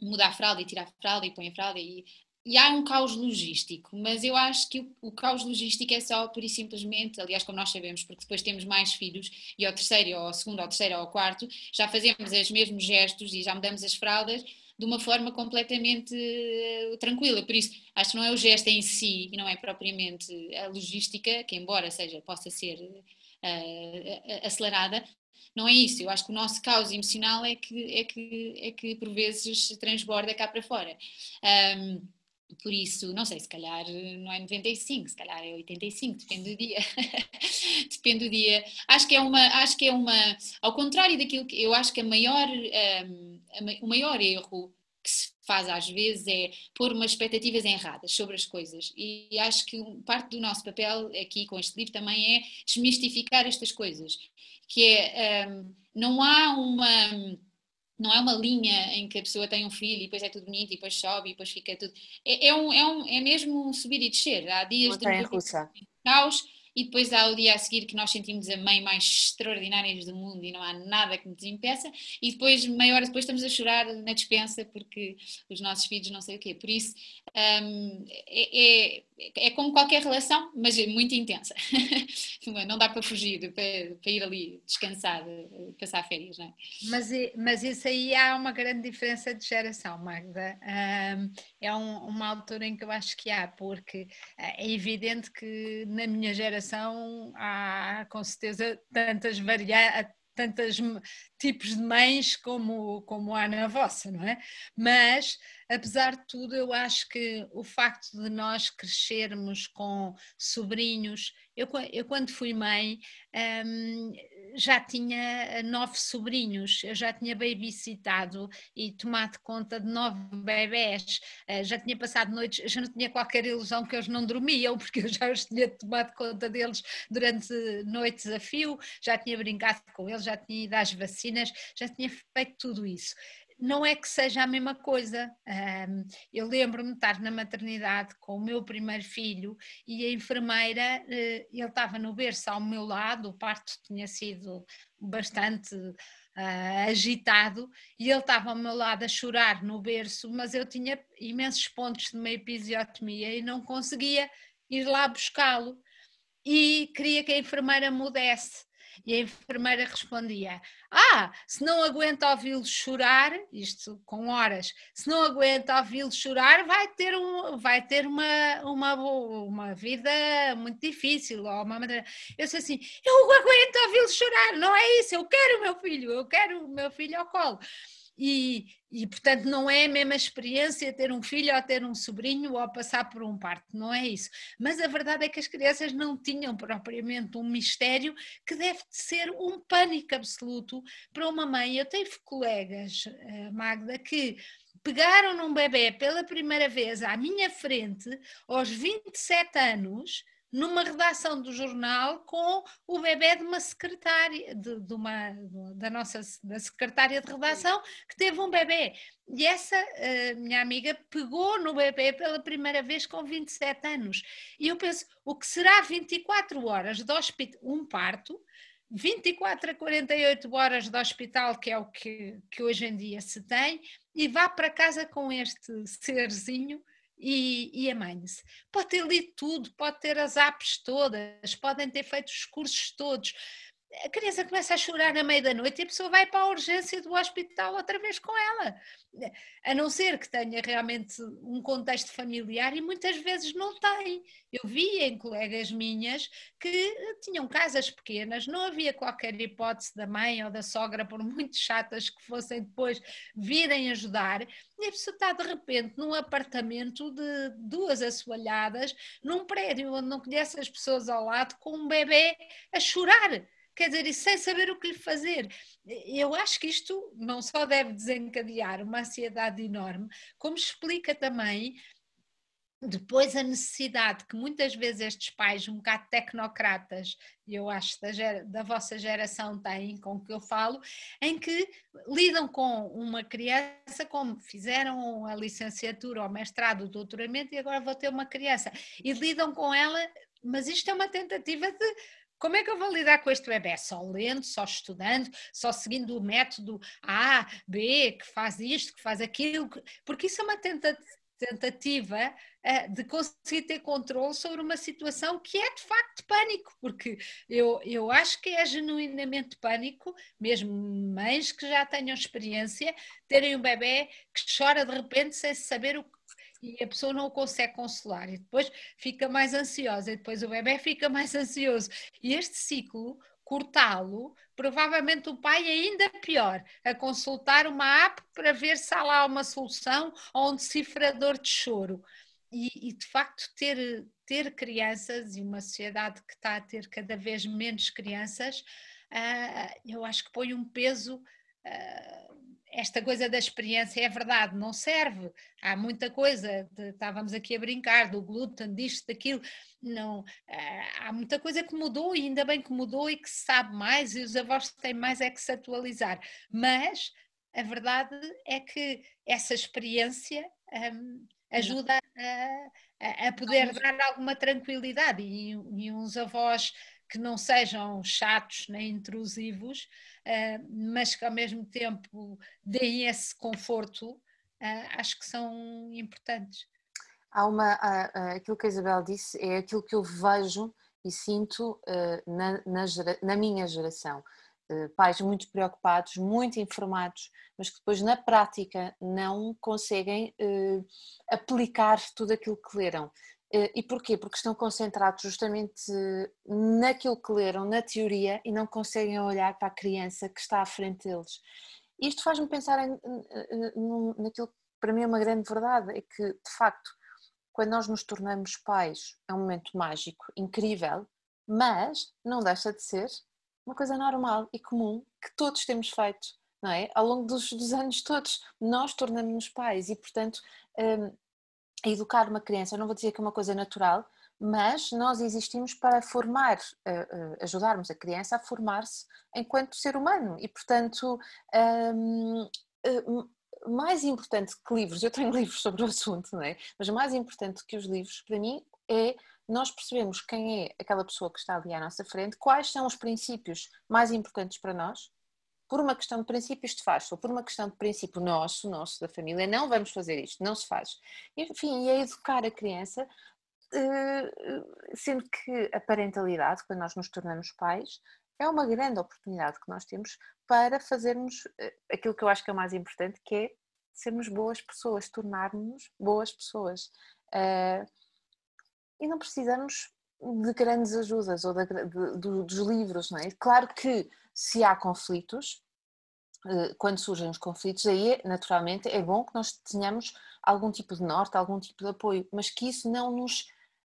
mudar a fralda e tirar a fralda e põe a fralda e, e há um caos logístico, mas eu acho que o, o, caos logístico é só por e simplesmente, aliás, como nós sabemos, porque depois temos mais filhos e ao terceiro, ou ao segundo, ou ao terceiro, ou ao quarto, já fazemos os mesmos gestos e já mudamos as fraldas de uma forma completamente uh, tranquila. Por isso, acho que não é o gesto em si e não é propriamente a logística, que embora seja, possa ser uh, acelerada, não é isso. Eu acho que o nosso caos emocional é que, é que, é que por vezes transborda cá para fora. Um, por isso, não sei, se calhar não é 95, se calhar é 85, depende do dia. *laughs* depende do dia. Acho que é uma, acho que é uma, ao contrário daquilo que eu acho que a maior, um, a, o maior erro que se faz às vezes é pôr umas expectativas erradas sobre as coisas. E acho que parte do nosso papel aqui com este livro também é desmistificar estas coisas. Que é, um, não há uma não é uma linha em que a pessoa tem um filho e depois é tudo bonito e depois sobe e depois fica tudo. É, é, um, é, um, é mesmo um subir e descer. Há dias Montanha de caos e depois há o dia a seguir que nós sentimos a mãe mais extraordinária do mundo e não há nada que nos impeça, e depois, meia hora depois, estamos a chorar na despensa porque os nossos filhos não sei o quê. Por isso, um, é, é, é, como qualquer relação, mas é muito intensa. *laughs* não dá para fugir, para, para, ir ali descansar, passar férias, não é? Mas, mas isso aí há uma grande diferença de geração, Magda. É um, uma altura em que eu acho que há, porque é evidente que na minha geração há com certeza tantas variações tantos tipos de mães como, como há na vossa, não é? Mas, apesar de tudo, eu acho que o facto de nós crescermos com sobrinhos, eu, eu quando fui mãe, um, já tinha nove sobrinhos, eu já tinha babysitado e tomado conta de nove bebés, uh, já tinha passado noites, já não tinha qualquer ilusão que eles não dormiam, *laughs* porque eu já os tinha tomado conta deles durante noites a fio, já tinha brincado com eles, já tinha ido às vacinas, já tinha feito tudo isso não é que seja a mesma coisa. Um, eu lembro-me de estar na maternidade com o meu primeiro filho e a enfermeira, uh, ele estava no berço ao meu lado, o parto tinha sido bastante uh, agitado e ele estava ao meu lado a chorar no berço, mas eu tinha imensos pontos de uma episiotomia e não conseguia ir lá buscá-lo. E queria que a enfermeira mudesse. E a enfermeira respondia: Ah, se não aguenta ouvi-lo chorar, isto com horas, se não aguenta ouvi-lo chorar, vai ter, um, vai ter uma, uma, uma vida muito difícil. Ou uma maneira. Eu disse assim: Eu aguento ouvi-lo chorar, não é isso, eu quero o meu filho, eu quero o meu filho ao colo. E, e, portanto, não é a mesma experiência ter um filho ou ter um sobrinho ou passar por um parto, não é isso. Mas a verdade é que as crianças não tinham propriamente um mistério que deve ser um pânico absoluto para uma mãe. Eu tenho colegas, eh, Magda, que pegaram num bebê pela primeira vez à minha frente aos 27 anos numa redação do jornal com o bebê de uma secretária, de, de uma, da nossa da secretária de redação, que teve um bebê. E essa uh, minha amiga pegou no bebê pela primeira vez com 27 anos. E eu penso, o que será 24 horas de hospital, um parto, 24 a 48 horas de hospital, que é o que, que hoje em dia se tem, e vá para casa com este serzinho e, e amém-se. Pode ter lido tudo, pode ter as apps todas, podem ter feito os cursos todos. A criança começa a chorar na meia da noite e a pessoa vai para a urgência do hospital outra vez com ela. A não ser que tenha realmente um contexto familiar e muitas vezes não tem. Eu vi em colegas minhas que tinham casas pequenas, não havia qualquer hipótese da mãe ou da sogra, por muito chatas que fossem depois, virem ajudar, e a pessoa está de repente num apartamento de duas assoalhadas, num prédio onde não conhece as pessoas ao lado, com um bebê a chorar quer dizer, e sem saber o que lhe fazer. Eu acho que isto não só deve desencadear uma ansiedade enorme, como explica também depois a necessidade que muitas vezes estes pais, um bocado tecnocratas, eu acho da, da, vossa geração têm, com o que eu falo, em que lidam com uma criança como fizeram a licenciatura, ou mestrado, o doutoramento, e agora vou ter uma criança, e lidam com ela, mas isto é uma tentativa de como é que eu vou lidar com este bebê? Só lendo, só estudando, só seguindo o método A, B, que faz isto, que faz aquilo, porque isso é uma tentativa uh, de conseguir ter controle sobre uma situação que é de facto pânico, porque eu, eu acho que é genuinamente pânico, mesmo mães que já tenham experiência, terem um bebê que chora de repente sem saber o que e a pessoa não o consegue consolar e depois fica mais ansiosa e depois o bebê fica mais *laughs* ansioso. E este ciclo, cortá-lo, provavelmente o pai é ainda pior, a consultar uma app para ver se há lá uma solução ou um decifrador de choro. E, e, de facto ter, ter crianças e uma sociedade que está a ter cada vez menos crianças, uh, eu acho que põe um peso uh, esta coisa da experiência é verdade, não serve. Há muita coisa, estávamos aqui a brincar do glúten, disto, daquilo, não, eh, há muita coisa que mudou e ainda bem que mudou e que se sabe mais e os avós têm mais é que se atualizar. Mas a verdade é que essa experiência um, ajuda a, a, poder dar alguma tranquilidade e, e uns avós que não sejam chatos nem intrusivos, uh, mas que ao mesmo tempo deem esse conforto, uh, acho que são importantes. Há uma, aquilo que a Isabel disse é aquilo que eu vejo e sinto na, na, na, minha geração. Pais muito preocupados, muito informados, mas que depois na prática não conseguem aplicar tudo aquilo que leram. Eh, e porquê? Porque estão concentrados justamente naquilo que leram, na teoria, e não conseguem olhar para a criança que está à frente deles. Isto faz-me pensar em, naquilo que para mim é uma grande verdade, é que, de facto, quando nós nos tornamos pais, é um momento mágico, incrível, mas não deixa de ser uma coisa normal e comum que todos temos feito, não é? Ao longo dos, dos anos todos, nós tornamos-nos pais e, portanto, hum, educar uma criança, eu não vou dizer que é uma coisa natural, mas nós existimos para formar, eh, eh, ajudarmos a criança a formar-se enquanto ser humano e, portanto, hum, eh, mais importante que livros, eu tenho *laughs* livros sobre o assunto, não é? Mas mais importante que os livros, para mim, é nós percebemos quem é aquela pessoa que está ali à nossa frente, quais são os princípios mais importantes para nós por uma questão de princípio isto faz, ou por uma questão de princípio nosso, nosso da família, não vamos fazer isto, não se faz. Enfim, e é educar a criança, eh, sendo que a parentalidade, quando nós nos tornamos pais, é uma grande oportunidade que nós temos para fazermos eh, aquilo que eu acho que é o mais importante, que é sermos boas pessoas, tornarmos boas pessoas. Eh, e não precisamos de grandes ajudas ou de, de, dos livros, não é? Claro que se há conflitos, eh, quando surgem os conflitos, aí naturalmente é bom que nós tenhamos algum tipo de norte, algum tipo de apoio, mas que isso não nos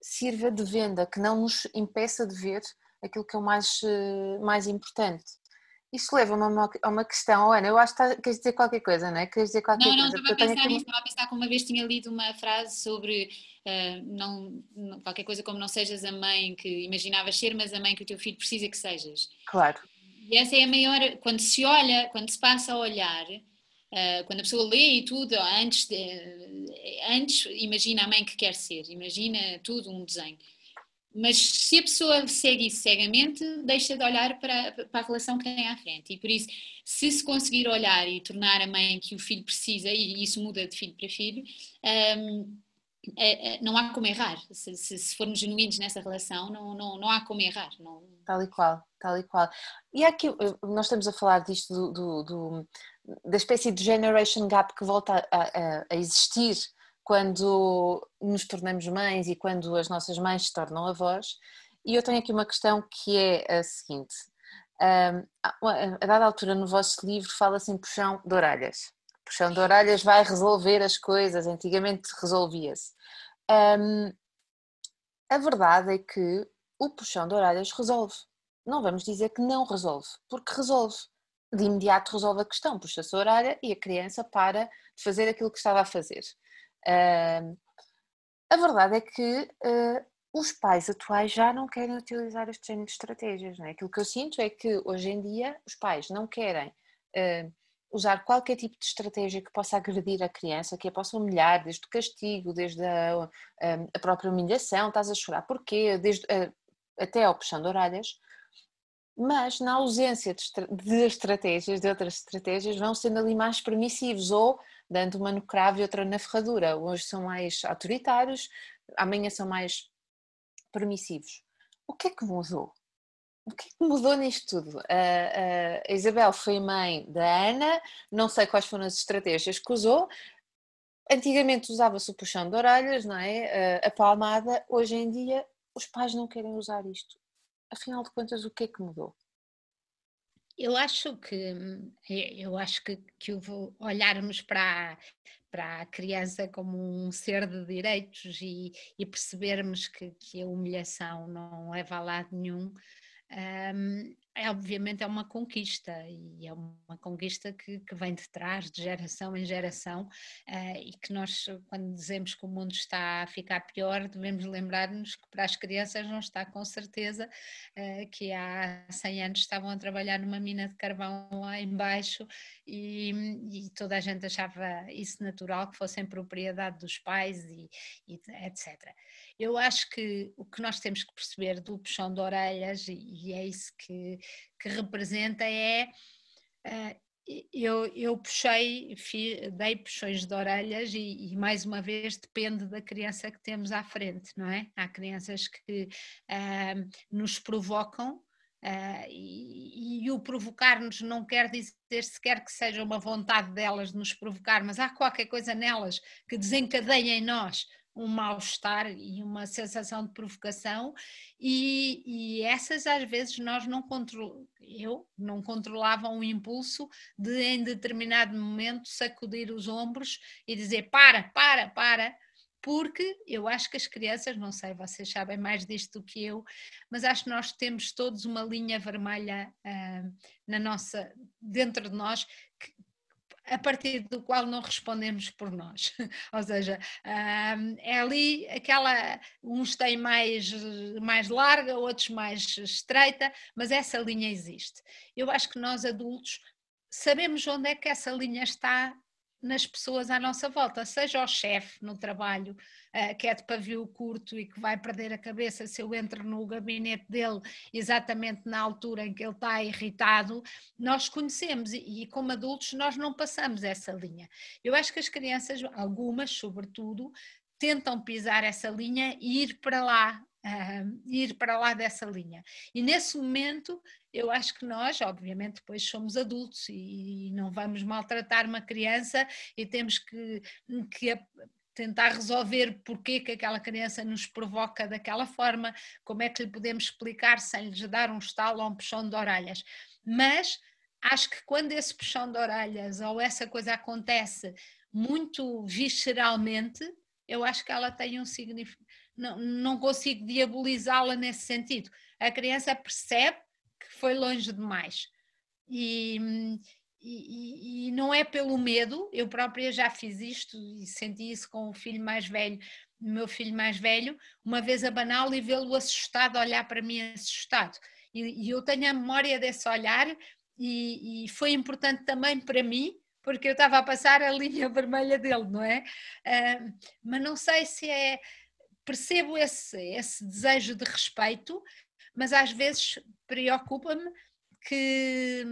sirva de venda, que não nos impeça de ver aquilo que é o mais, eh, mais importante. Isso leva-me a uma, a uma questão, Ana, eu acho que tá, queres dizer qualquer coisa, não é? Queres dizer qualquer não, não, coisa? Não, estava a pensar nisso, estava a pensar que uma vez tinha lido uma frase sobre uh, não, qualquer coisa como não sejas a mãe que imaginavas ser, mas a mãe que o teu filho precisa que sejas. Claro. E essa é a maior, quando se olha, quando se passa a olhar, uh, quando a pessoa lê e tudo, antes, de, antes imagina a mãe que quer ser, imagina tudo, um desenho mas se a pessoa segue isso cegamente, deixa de olhar para, para, a relação que tem à frente. E por isso, se se conseguir olhar e tornar a mãe que o filho precisa, e isso muda de filho para filho, um, é, é, não há como errar. Se, se, se, formos genuínos nessa relação, não, não, não há como errar. Não... Tal e qual, tal e qual. E aqui, nós estamos a falar disto do, do, do da espécie de generation gap que volta a, a, a existir quando nos tornamos mães e quando as nossas mães se tornam avós. E eu tenho aqui uma questão que é a seguinte: a dada altura no vosso livro fala-se em puxão de orelhas. Puxão de orelhas vai resolver as coisas, antigamente resolvia-se. a verdade é que o puxão de orelhas resolve. Não vamos dizer que não resolve, porque resolve. De imediato resolve a questão, puxa-se a orelha e a criança para de fazer aquilo que estava a fazer. Uh, a verdade é que uh, os pais atuais já não querem utilizar este género de estratégias. Não é? Aquilo que eu sinto é que hoje em dia os pais não querem uh, usar qualquer tipo de estratégia que possa agredir a criança, que a possa humilhar, desde o castigo, desde a, a própria humilhação, estás a chorar porquê, desde, até ao puxão de orelhas. Mas na ausência de, de estratégias, de outras estratégias, vão sendo ali mais permissivos ou dando uma no cravo e outra na ferradura. Hoje são mais autoritários, amanhã são mais permissivos. O que é que mudou? O que é que mudou nisto tudo? A, Isabel foi mãe da Ana, não sei quais foram as estratégias que usou. Antigamente usava-se o puxão de orelhas, não é? A palmada. Hoje em dia os pais não querem usar isto. Afinal de contas, o que é que mudou? Eu acho que eu acho que, que olharmos para, para a criança como um ser de direitos e, e percebermos que, que a humilhação não leva a lado nenhum, um, é obviamente é uma conquista e é uma conquista que, que vem de trás, de geração em geração, uh, e que nós, quando dizemos que o mundo está a ficar pior, devemos lembrar-nos que para as crianças não está com certeza, uh, que há 100 anos estavam a trabalhar numa mina de carvão lá embaixo e, e toda a gente achava isso natural, que fossem propriedade dos pais e, e etc. Eu acho que o que nós temos que perceber do puxão de orelhas, e, é isso que, que representa, é. Uh, eu, eu puxei, dei puxões de orelhas e, e, mais uma vez depende da criança que temos à frente, não é? Há crianças que uh, nos provocam Uh, e, e, o provocar-nos não quer dizer sequer que seja uma vontade delas de nos provocar, mas há qualquer coisa nelas que desencadeia em nós um mal-estar e uma sensação de provocação, e, e, essas às vezes nós não controlamos, eu não controlava um impulso de em determinado momento sacudir os ombros e dizer para, para, para, porque eu acho que as crianças, não sei, vocês sabem mais disto do que eu, mas acho que nós temos todos uma linha vermelha uh, na nossa, dentro de nós, que, a partir do qual não respondemos por nós. *laughs* Ou seja, é ali aquela, uns têm mais, mais larga, outros mais estreita, mas essa linha existe. Eu acho que nós adultos sabemos onde é que essa linha está nas pessoas à nossa volta, seja o chefe no trabalho uh, que é de pavio curto e que vai perder a cabeça se eu entro no gabinete dele exatamente na altura em que ele está irritado, nós conhecemos e como adultos nós não passamos essa linha. Eu acho que as crianças, algumas sobretudo, tentam pisar essa linha e ir para lá, uh, ir para lá dessa linha. E nesse momento eu acho que nós, obviamente, depois somos adultos e, não vamos maltratar uma criança e temos que, que tentar resolver porque que aquela criança nos provoca daquela forma, como é que lhe podemos explicar sem lhes dar um estalo ou um puxão de orelhas. Mas acho que quando esse puxão de orelhas ou essa coisa acontece muito visceralmente, eu acho que ela tem um significado. Não, não consigo diabolizá-la nesse sentido. A criança percebe que foi longe demais. E, e, e, não é pelo medo, eu própria já fiz isto e senti isso com o filho mais velho, meu filho mais velho, uma vez a banal e vê-lo assustado, olhar para mim assustado. E, e, eu tenho a memória desse olhar e, e foi importante também para mim, porque eu estava a passar a linha *laughs* vermelha dele, não é? Uh, mas não sei se é. Percebo esse, esse desejo de respeito, mas às vezes preocupa-me que.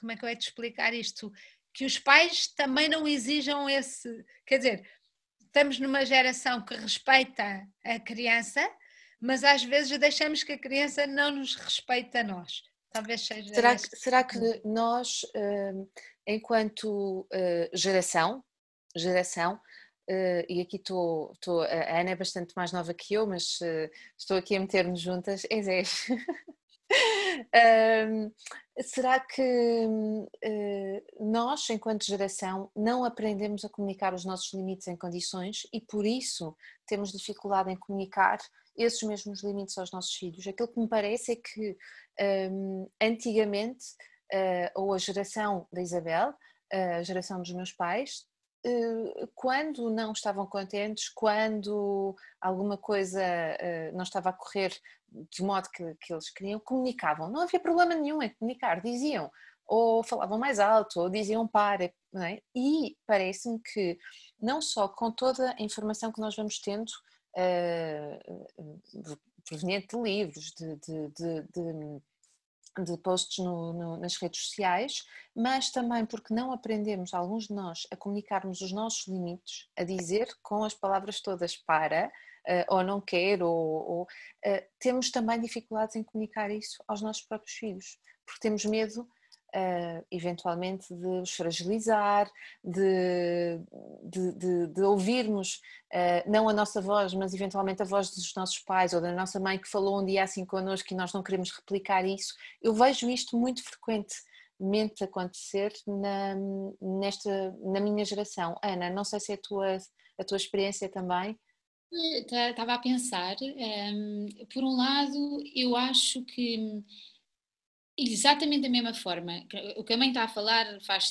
Como é que eu ia te explicar isto? Que os pais também não exijam esse. Quer dizer, estamos numa geração que respeita a criança, mas às vezes deixamos que a criança não nos respeite a nós. Talvez seja. Será que, será que nós, hum, enquanto uh, geração, geração, uh, e aqui estou, a Ana é bastante mais nova que eu, mas uh, estou aqui a meter-nos juntas, és, és. um, será que nós, enquanto geração, não aprendemos a comunicar os nossos limites em condições e por isso temos dificuldade em comunicar esses mesmos limites aos nossos filhos? Aquilo que me parece é que um, antigamente uh, ou a geração da Isabel, a geração dos meus pais, uh, quando não estavam contentes, quando alguma coisa uh, não estava a correr de modo que, que eles queriam, comunicavam. Não havia problema nenhum em comunicar, diziam ou falavam mais alto, ou diziam para, é? e parece-me que não só com toda a informação que nós vamos tendo uh, proveniente de livros, de, de, de, de de posts no, no, nas redes sociais, mas também porque não aprendemos, alguns de nós, a comunicarmos os nossos limites, a dizer com as palavras todas para, uh, ou não quero, ou, ou uh, temos também dificuldades em comunicar isso aos nossos próprios filhos, porque temos medo uh, eventualmente de os fragilizar, de, de, de, de ouvirmos uh, não a nossa voz, mas eventualmente a voz dos nossos pais ou da nossa mãe que falou um dia assim connosco e nós não queremos replicar isso. Eu vejo isto muito frequentemente acontecer na, nesta, na minha geração. Ana, não sei se é a tua, a tua experiência também. Estava a pensar, um, ehm, por um lado, eu acho que exatamente da mesma forma. O que a mãe está a falar faz,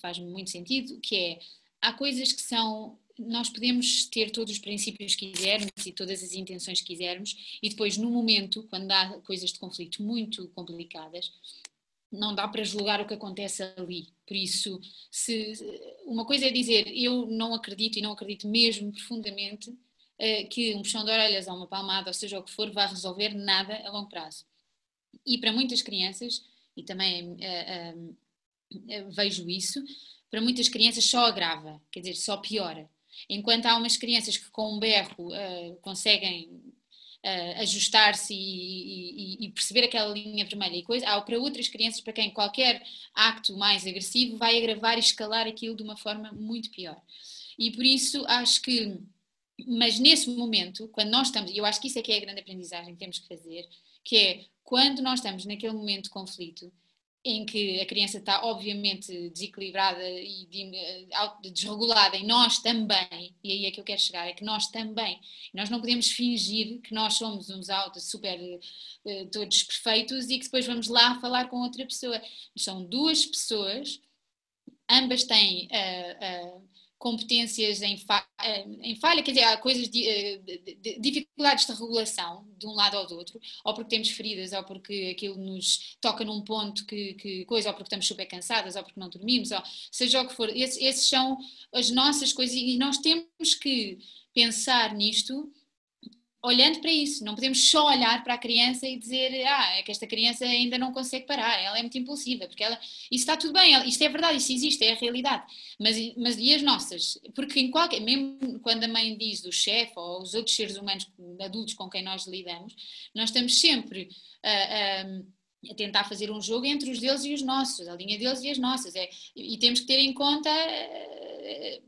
faz muito sentido, que é, há coisas que são, nós podemos ter todos os princípios que quisermos e todas as intenções que quisermos e depois no momento, quando há coisas de conflito muito complicadas, não dá para julgar o que acontece ali. Por isso, se uma coisa é dizer eu não acredito e não acredito mesmo profundamente eh, que um puxão de orelhas ou uma palmada, ou seja o que for, vai resolver nada a longo prazo. E para muitas crianças, e também uh, uh, vejo isso, para muitas crianças só agrava, quer dizer, só piora. Enquanto há umas crianças que com um berro uh, conseguem ajustar-se e, e, e, perceber aquela linha vermelha e coisa, há para outras crianças para quem qualquer acto mais agressivo vai agravar e escalar aquilo de uma forma muito pior. E por isso acho que, mas nesse momento, quando nós estamos, e eu acho que isso é que é a grande aprendizagem que temos que fazer, que é quando nós estamos naquele momento de conflito, em que a criança está obviamente desequilibrada e eh, desregulada e nós também, e aí é que eu quero chegar, é que nós também, nós não podemos fingir que nós somos uns autos super uh, todos perfeitos e que depois vamos lá falar com outra pessoa. São duas pessoas, ambas têm uh, uh, competências em, fa eh, em falha, quer dizer, há coisas de, eh, de, de, dificuldades de regulação de um lado ou do outro, ou porque temos feridas, ou porque aquilo nos toca num ponto que, que coisa, ou porque estamos super cansadas, ou porque não dormimos, ou seja o que for, esses, esses são as nossas coisas e nós temos que pensar nisto olhando para isso, não podemos só olhar para a criança e dizer, ah, é que esta criança ainda não consegue parar, ela é muito impulsiva, porque ela, isso está tudo bem, isto é verdade, isso existe, é a realidade, mas, mas e as nossas? Porque em qualquer, mesmo quando a mãe diz do chefe ou os outros seres humanos, adultos com quem nós lidamos, nós estamos sempre a, a, a tentar fazer um jogo entre os deles e os nossos, a linha deles e as nossas, é, e temos que ter em conta eh,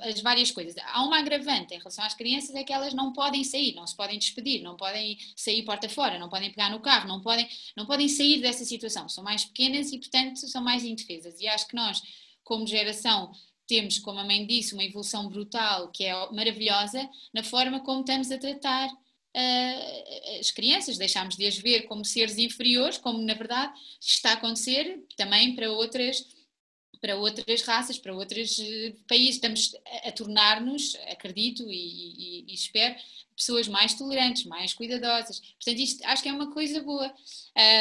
as várias coisas. Há uma agravante em relação às crianças é que elas não podem sair, não se podem despedir, não podem sair porta fora, não podem pegar no carro, não podem, não podem sair dessa situação. São mais pequenas e, portanto, são mais indefesas. E acho que nós, como geração, temos, como a mãe disse, uma evolução brutal que é maravilhosa na forma como estamos a tratar uh, as crianças, deixámos de as ver como seres inferiores, como na verdade está a acontecer também para outras para outras raças, para outros eh, países. Estamos a, tornar-nos, acredito e, e, e, espero, pessoas mais tolerantes, mais cuidadosas. Portanto, isto acho que é uma coisa boa.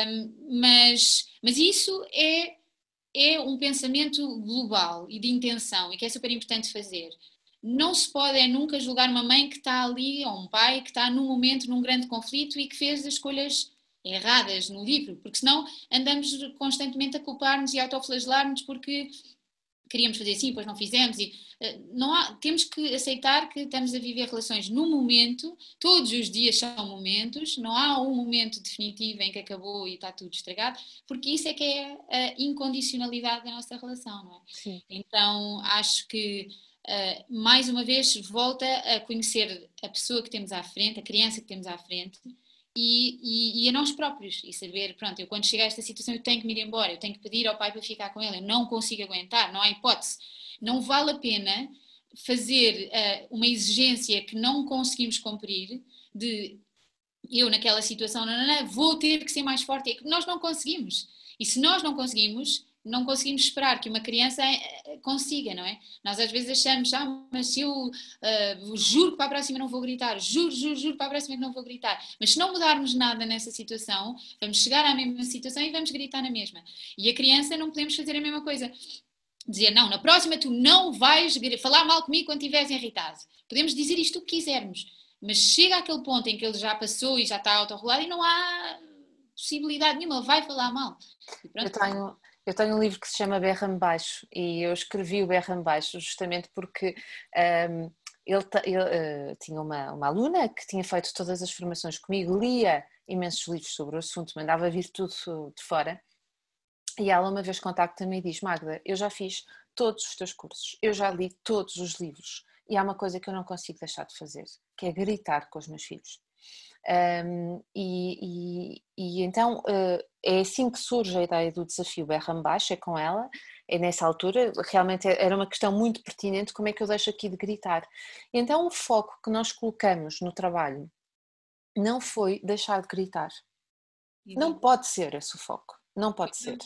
Um, mas, mas isso é, é um pensamento global e de intenção e que é super importante fazer. Não se pode é nunca julgar uma mãe que está ali, ou um pai que está num momento, num grande conflito e que fez as escolhas erradas no livro, porque senão andamos constantemente a culpar-nos e autoflagelar-nos porque queríamos fazer assim, depois não fizemos e uh, não há, temos que aceitar que estamos a viver relações no momento, todos os dias são momentos, não há um momento definitivo em que acabou e está tudo estragado, porque isso é que é a incondicionalidade da nossa relação, não é? Sim. Então acho que uh, mais uma vez volta a conhecer a pessoa que temos à frente, a criança que temos à frente e, e, e, a nós próprios e saber, pronto, eu quando chegar a esta situação eu tenho que me ir embora, eu tenho que pedir ao pai para ficar com ele, eu não consigo aguentar, não há hipótese. Não vale a pena fazer uh, uma exigência que não conseguimos cumprir de eu naquela situação, não, não, não, vou ter que ser mais forte, é que nós não conseguimos. E se nós não conseguimos, não conseguimos esperar que uma criança eh, consiga, não é? Nós às vezes achamos, ah, mas se eu uh, juro que para a próxima não vou gritar, juro, juro, juro para a próxima que não vou gritar, mas se não mudarmos nada nessa situação, vamos chegar à mesma situação e vamos gritar na mesma. E a criança não podemos fazer a mesma coisa. Dizer, não, na próxima tu não vais falar mal comigo quando estiveres irritado. Podemos dizer isto o que quisermos, mas chega àquele ponto em que ele já passou e já está autorregulado e não há possibilidade nenhuma, ele vai falar mal. Eu tenho, eu tenho um livro que se chama Berram Baixo e eu escrevi o Berram Baixo justamente porque um, ele, ele uh, tinha uma, uma aluna que tinha feito todas as formações comigo, lia imensos livros sobre o assunto, mandava vir tudo de fora. E ela uma vez contacta-me e diz: Magda, eu já fiz todos os teus cursos, eu já li todos os livros e há uma coisa que eu não consigo deixar de fazer, que é gritar com os meus filhos. Um, e, e, e, então uh, é assim que surge a ideia do desafio Berram Baixo, é com ela, é nessa altura, realmente é, era uma questão muito pertinente, como é que eu deixo aqui de gritar? Então o foco que nós colocamos no trabalho não foi deixar de gritar. Não pode ser esse o foco, não pode ser.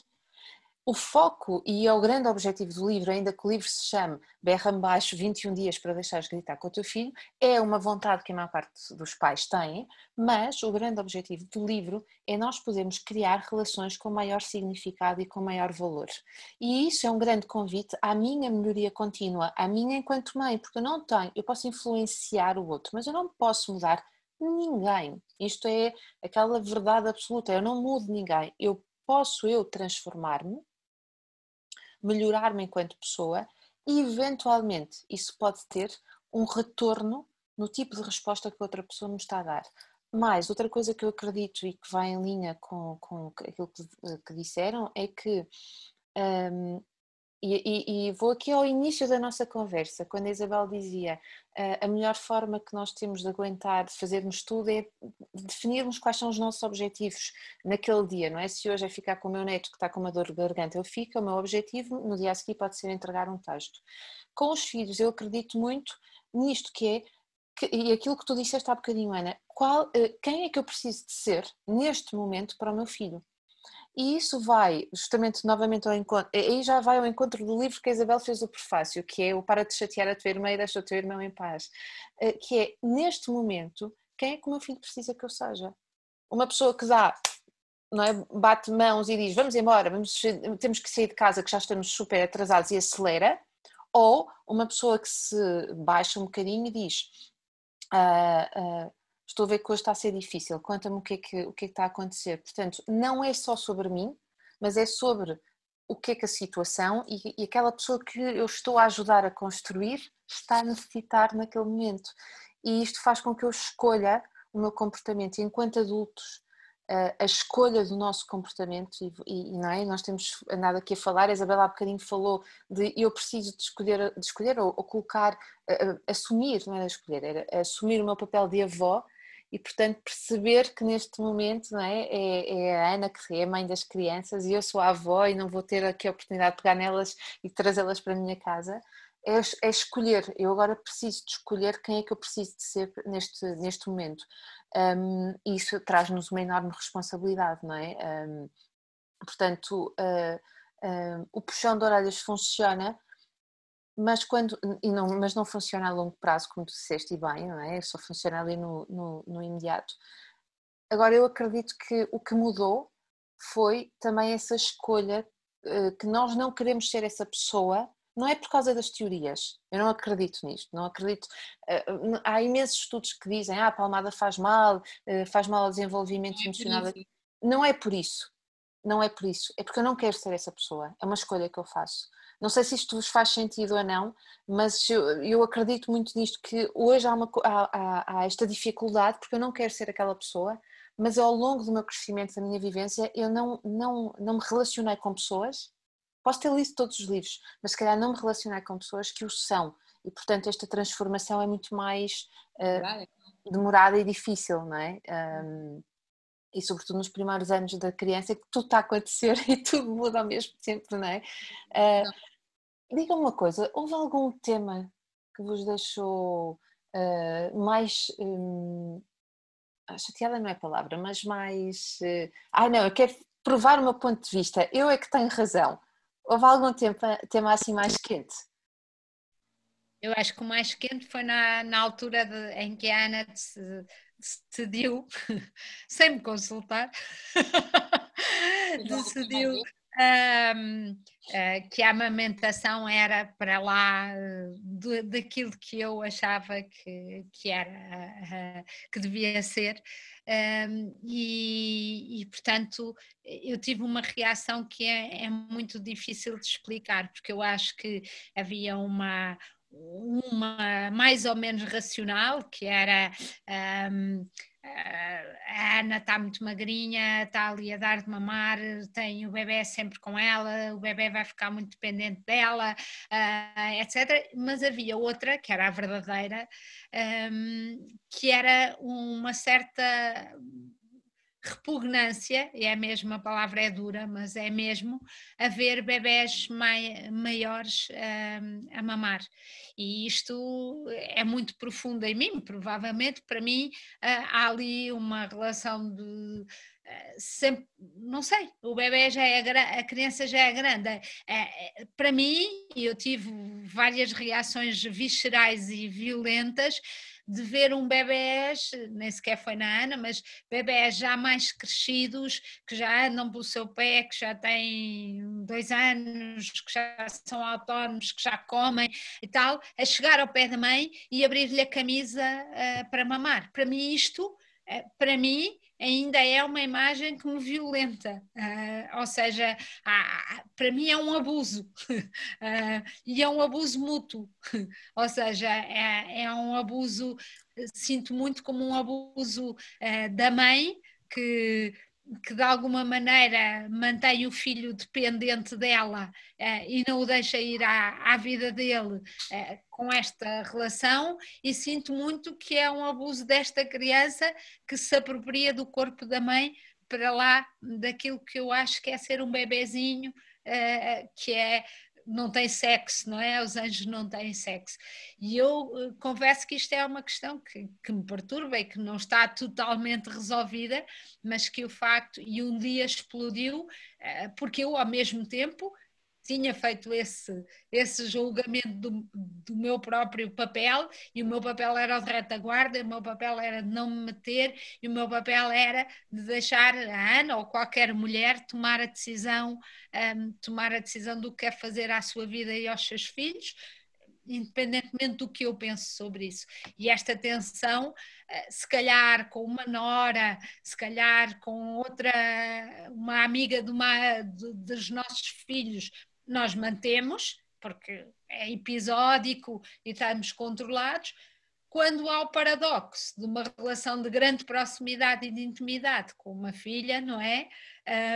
O foco e é o grande objetivo do livro, ainda que o livro se chame Berra Baixo 21 dias para deixares gritar com o teu filho, é uma vontade que a maior parte dos pais têm, mas o grande objetivo do livro é nós podermos criar relações com maior significado e com maior valor. E isso é um grande convite à minha melhoria contínua, à minha enquanto mãe, porque eu não tenho, eu posso influenciar o outro, mas eu não posso mudar ninguém. Isto é aquela verdade absoluta, eu não mudo ninguém, eu posso eu transformar-me melhorar-me enquanto pessoa e, eventualmente, isso pode ter um retorno no tipo de resposta que outra pessoa me está a dar. Mais, outra coisa que eu acredito e que vai em linha com, com aquilo que, que disseram é que um, e, e, vou aqui ao início da nossa conversa, quando a Isabel dizia uh, a melhor forma que nós temos de aguentar, de fazermos tudo é definirmos quais são os nossos objetivos naquele dia, não é? Se hoje é ficar com o meu neto que está com uma dor de garganta, eu fico, o meu objetivo no dia a seguir pode ser entregar um texto. Com os filhos, eu acredito muito nisto que é, que, e aquilo que tu disseste há bocadinho, Ana, qual, uh, quem é que eu preciso de ser neste momento para o meu filho? E isso vai justamente novamente ao encontro, aí já vai ao encontro do livro que a Isabel fez o prefácio, que é o Para de chatear a tua irmã e deixa o teu irmão em paz, eh, que é neste momento, quem é que o meu filho precisa que eu seja? Uma pessoa que dá, não é? bate mãos e diz vamos embora, vamos, temos que sair de casa que já estamos super atrasados e acelera, ou uma pessoa que se baixa um bocadinho e diz uh, uh, estou a ver que hoje está a ser difícil, conta-me o que, é que, o que é que está a acontecer. Portanto, não é só sobre mim, mas é sobre o que é que a situação e, e aquela pessoa que eu estou a ajudar a construir está a necessitar naquele momento. E isto faz com que eu escolha o meu comportamento enquanto adultos. a escolha do nosso comportamento e, e, não é? nós temos andado aqui a falar, a Isabela há bocadinho falou de eu preciso de escolher, de escolher ou, ou colocar, uh, assumir, não era escolher, era assumir o meu papel de avó e portanto perceber que neste momento não é? É, é, a Ana que é a mãe das crianças e eu sou a avó e não vou ter aqui a oportunidade de pegar nelas e trazê-las para a minha casa, é, é, escolher, eu agora preciso de escolher quem é que eu preciso de ser neste, neste momento. Um, e isso traz-nos uma enorme responsabilidade, não é? Um, portanto, uh, uh, o puxão de orelhas funciona, mas, quando, e não, mas não funciona a longo prazo, como tu disseste, e bem, não é? Só funciona ali no, no, no imediato. Agora, eu acredito que o que mudou foi também essa escolha uh, que nós não queremos ser essa pessoa não é por causa das teorias, eu não acredito nisto, não acredito. Eh, há imensos estudos que dizem ah, a palmada faz mal, eh, faz mal ao desenvolvimento não é emocional. Não é por isso, não é por isso, é porque eu não quero ser essa pessoa, é uma escolha que eu faço. Não sei se isto vos faz sentido ou não, mas eu, eu acredito muito nisto, que hoje há, uma, há, há, há esta dificuldade, porque eu não quero ser aquela pessoa, mas ao longo do meu crescimento, da minha vivência, eu não, não, não me relacionei com pessoas Posso ter lido todos os livros, mas se calhar não me relacionar com pessoas que o são. E, portanto, esta transformação é muito mais uh, demorada e difícil, não é? Um, e, sobretudo, nos primeiros anos da criança, que tudo está a acontecer *laughs* e tudo muda ao mesmo tempo, não é? Uh, Diga-me uma coisa: houve algum tema que vos deixou uh, mais. Um, chateada não é palavra, mas mais. Uh, ah, não, eu quero provar o meu ponto de vista, eu é que tenho razão. Houve algum tempo, tema assim mais quente? Eu acho que o mais quente foi na, na altura de, em que a Ana decidiu, *laughs* sem me consultar, decidiu um, uh, ah, que a amamentação era para lá uh, daquilo que eu achava que, que era, uh, que devia ser. Um, e, e, portanto, eu tive uma reação que é, é muito difícil de explicar, porque eu acho que havia uma, uma mais ou menos racional, que era um, a Ana está muito magrinha, está ali a dar de mamar, tem o bebê sempre com ela, o bebê vai ficar muito dependente dela, uh, etc. Mas havia outra, que era a verdadeira, um, que era uma certa repugnância, é a palavra é dura, mas é mesmo, haver bebés mai, maiores um, a mamar. E isto é muito profundo em mim, provavelmente para mim uh, há ali uma relação de uh, sempre, não sei, o bebê já é a criança já é grande. É, é, para mim, eu tive várias reações viscerais e violentas de ver um bebés, nem sequer foi na Ana, mas bebés já mais crescidos, que já andam pelo seu pé, que já têm dois anos, que já são autónomos, que já comem e tal, a chegar ao pé da mãe e abrir-lhe a camisa uh, para mamar. Para mim isto, uh, para mim, ainda é uma imagem que me violenta, uh, ou seja, para mim é um abuso. Uh, *laughs* e é um abuso mútuo, *laughs* ou seja, é, é, um abuso, sinto muito como um abuso uh, da mãe que que de alguma maneira mantém o filho dependente dela eh, e não o deixa ir à, à vida dele eh, com esta relação, e sinto muito que é um abuso desta criança que se apropria do corpo da mãe para lá daquilo que eu acho que é ser um bebezinho, eh, que é não tem sexo, não é? Os anjos não têm sexo. E eu uh, confesso que isto é uma questão que, que me perturba e que não está totalmente resolvida, mas que o facto, e um dia explodiu, uh, porque eu, ao mesmo tempo, tinha feito esse, esse julgamento do, do, meu próprio papel, e o meu papel era o de retaguarda, o meu papel era de não me meter, e o meu papel era de deixar a Ana ou qualquer mulher tomar a decisão, um, tomar a decisão do que quer fazer à sua vida e aos seus filhos, independentemente do que eu penso sobre isso. E esta tensão, eh, se calhar com uma nora, se calhar com outra, uma amiga de uma, de, dos nossos filhos, nós mantemos, porque é episódico e estamos controlados. quando há o paradoxo de uma relação de grande proximidade e de intimidade com uma filha, não é?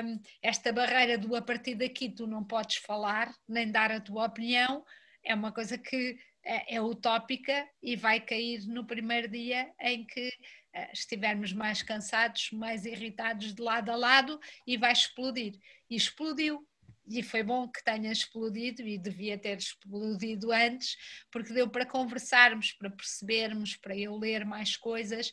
Um, esta barreira do a partir daqui tu não podes falar nem dar a tua opinião é uma coisa que é, é utópica e vai cair no primeiro dia em que uh, estivermos mais cansados, mais irritados de lado a lado e vai explodir. E explodiu e foi bom que tenha explodido e devia ter explodido antes, porque deu para conversarmos, para percebermos, para eu ler mais coisas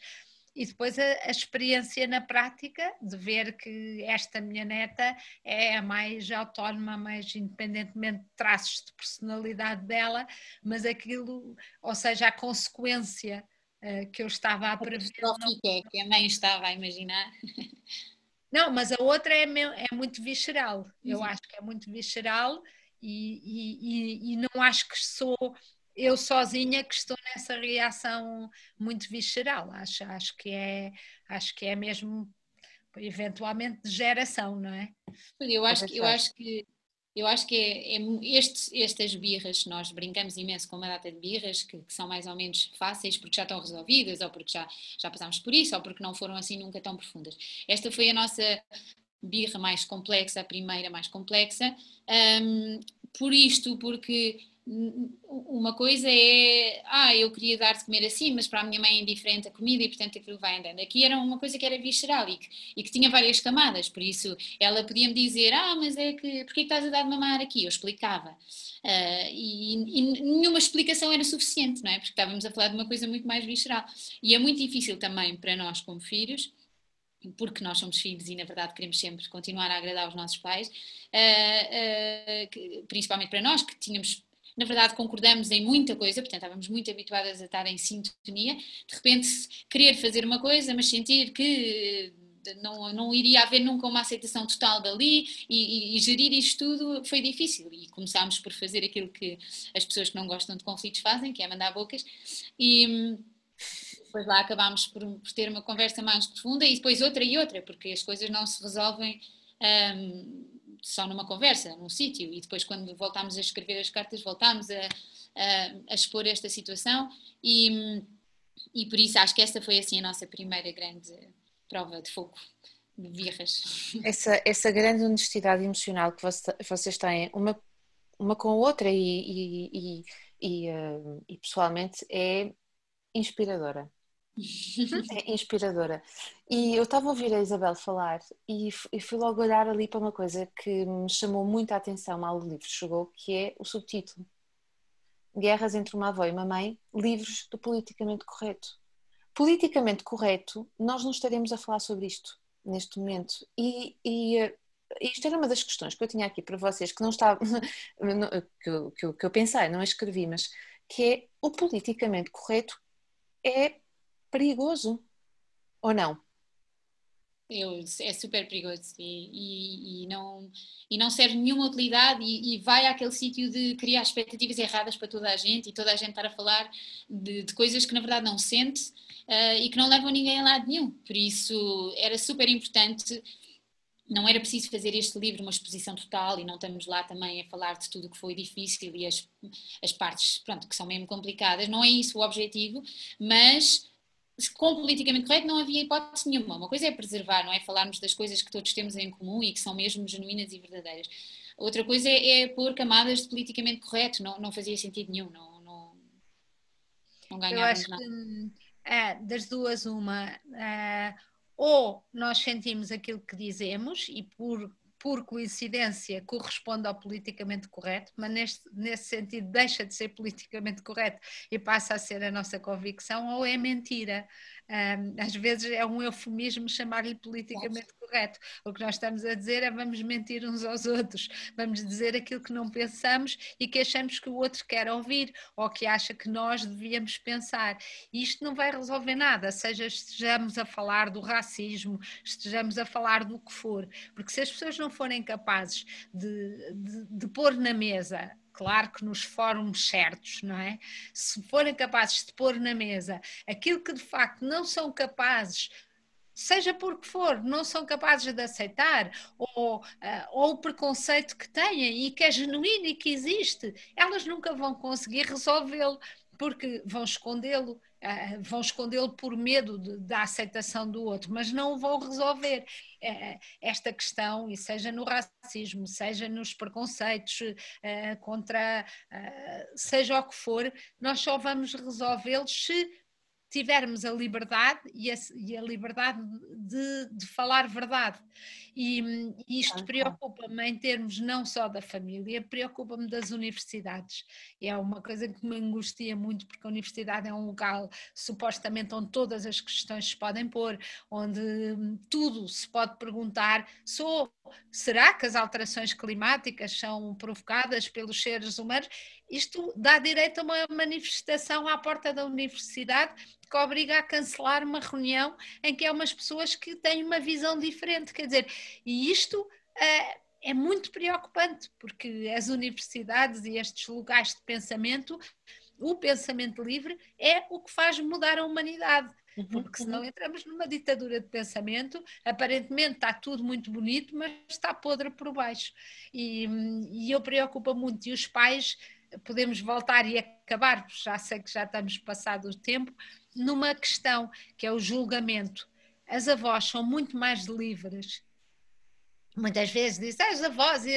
e depois a, a, experiência na prática de ver que esta minha neta é a mais autónoma, mais independentemente de traços de personalidade dela, mas aquilo, ou seja, a consequência uh, que eu estava a prever. Não... que a mãe estava a imaginar. *laughs* Não, mas a outra é, é muito visceral. Eu uhum. acho que é muito visceral e, e, e, não acho que sou eu sozinha que estou nessa reação muito visceral. Acho, acho, que, é, acho que é mesmo eventualmente de geração, não é? Eu acho, eu acho que eu acho que é, é este, estas birras, nós brincamos imenso com uma data de birras que, que, são mais ou menos fáceis porque já estão resolvidas, ou porque já, já passámos por isso, ou porque não foram assim nunca tão profundas. Esta foi a nossa birra mais complexa, a primeira mais complexa, um, por isto, porque uma coisa é, ah, eu queria dar de comer assim, mas para a minha mãe é indiferente a comida e portanto aquilo vai andando. Aqui era uma coisa que era visceral e que, e que tinha várias camadas, por isso ela podia-me dizer, ah, mas é que, porquê que estás a dar de mamar aqui? Eu explicava. Uh, e, e, nenhuma explicação era suficiente, não é? Porque estávamos a falar de uma coisa muito mais visceral. E é muito difícil também para nós como filhos, porque nós somos filhos e na verdade queremos sempre continuar a agradar os nossos pais, uh, uh, que, principalmente para nós que tínhamos na verdade concordamos em muita coisa, portanto estávamos muito habituadas a estar em sintonia, de repente querer fazer uma coisa, mas sentir que eh, não, não iria haver nunca uma aceitação total dali e, e, e, gerir isto tudo foi difícil. E começámos por fazer aquilo que as pessoas que não gostam de conflitos fazem, que é mandar bocas. E depois lá acabámos por, por ter uma conversa mais profunda e depois outra e outra, porque as coisas não se resolvem um, só numa conversa, num sítio, e depois, quando voltámos a escrever as cartas, voltámos a, a, a expor esta situação, e, e por isso acho que esta foi assim a nossa primeira grande prova de fogo de birras. *laughs* Essa, essa grande honestidade emocional que vocês têm, uma, uma com a outra e, e, e, e, uh, e pessoalmente, é inspiradora. É inspiradora. E eu estava a ouvir a Isabel falar e, e fui logo olhar ali para uma coisa que me chamou muito a atenção mal o livro chegou, que é o subtítulo. Guerras entre uma avó e uma mãe, livros do politicamente correto. Politicamente correto, nós não estaremos a falar sobre isto neste momento. E, e eh, isto era uma das questões que eu tinha aqui para vocês, que não estava, *laughs* que, eu, que, eu, que eu pensei, não escrevi, mas que é o politicamente correto é perigoso ou não? Eu, é super perigoso e, e, e, não, e não serve nenhuma utilidade e, e vai àquele sítio de criar expectativas erradas para toda a gente e toda a gente estar a falar de, de coisas que na verdade não sente uh, e que não levam ninguém a lado nenhum. Por isso era super importante não era preciso fazer este livro uma exposição total e não estamos lá também a falar de tudo que foi difícil e as, as partes pronto, que são mesmo complicadas, não é isso o objetivo, mas com politicamente correto não havia hipótese nenhuma. Uma coisa é preservar, não é falarmos das coisas que todos temos em comum e que são mesmo genuínas e verdadeiras. Outra coisa é, é pôr camadas de politicamente correto, não, não fazia sentido nenhum, não, não, não ganhávamos nada. Que, é, das duas, uma, é, ou nós sentimos aquilo que dizemos e por por coincidência, corresponde ao politicamente correto, mas neste, nesse sentido deixa de ser politicamente correto e passa a ser a nossa convicção, ou é mentira. Um, às vezes é um eufemismo chamar-lhe politicamente correto. O que nós estamos a dizer é vamos mentir uns aos outros, vamos dizer aquilo que não pensamos e que achamos que o outro quer ouvir ou que acha que nós devíamos pensar. E isto não vai resolver nada, seja estejamos a falar do racismo, estejamos a falar do que for, porque se as pessoas não forem capazes de, de, de pôr na mesa claro que nos fóruns certos, não é? Se forem capazes de pôr na mesa aquilo que de facto não são capazes seja por que for, não são capazes de aceitar, ou, uh, ou o preconceito que têm e que é genuíno e que existe, elas nunca vão conseguir resolvê-lo, porque vão escondê-lo, uh, vão escondê-lo por medo de, da aceitação do outro, mas não vão resolver. Uh, esta questão, e seja no racismo, seja nos preconceitos contra, seja o que for, nós só vamos resolvê-los se tivermos a liberdade e a, e a liberdade de, de, falar verdade. E, e isto preocupa-me em termos não só da família, preocupa-me das universidades. E é uma coisa que me angustia muito, porque a universidade é um local supostamente onde todas as questões se podem pôr, onde tudo se pode perguntar. Sou, será que as alterações climáticas são provocadas pelos seres humanos? Isto dá direito a uma manifestação à porta da universidade que obriga a cancelar uma reunião em que há umas pessoas que têm uma visão diferente. Quer dizer, e isto é, é muito preocupante, porque as universidades e estes lugares de pensamento, o pensamento livre é o que faz mudar a humanidade. Uhum, porque senão uhum. entramos numa ditadura de pensamento, aparentemente está tudo muito bonito, mas está podre por baixo. E, e eu preocupa muito, e os pais podemos voltar e acabar, já sei que já estamos passado o tempo, numa questão que é o julgamento. As avós são muito mais livres. Muitas vezes dizem ah, as avós, e,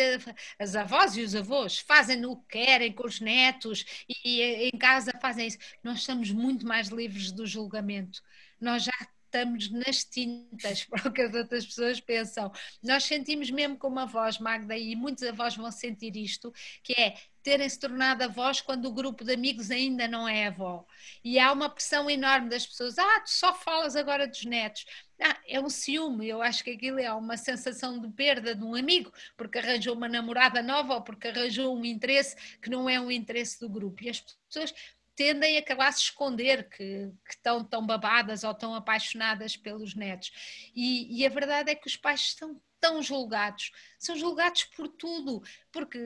as avós e os avós fazem o que querem com os netos e, em casa fazem isso. Nós estamos muito mais livres do julgamento. Nós já estamos nas tintas *laughs* para o que as outras pessoas pensam. Nós sentimos mesmo como avós, Magda, e muitos avós vão sentir isto, que é terem-se tornado avós quando o grupo de amigos ainda não é avó. E há uma pressão enorme das pessoas, ah, tu só falas agora dos netos. Ah, é um ciúme, eu acho que aquilo é uma sensação de perda de um amigo, porque arranjou uma namorada nova ou porque arranjou um interesse que não é um interesse do grupo. E as pessoas tendem a acabar se esconder que, que, estão tão babadas ou tão apaixonadas pelos netos. E, e a verdade é que os pais estão tão julgados, são julgados por tudo, porque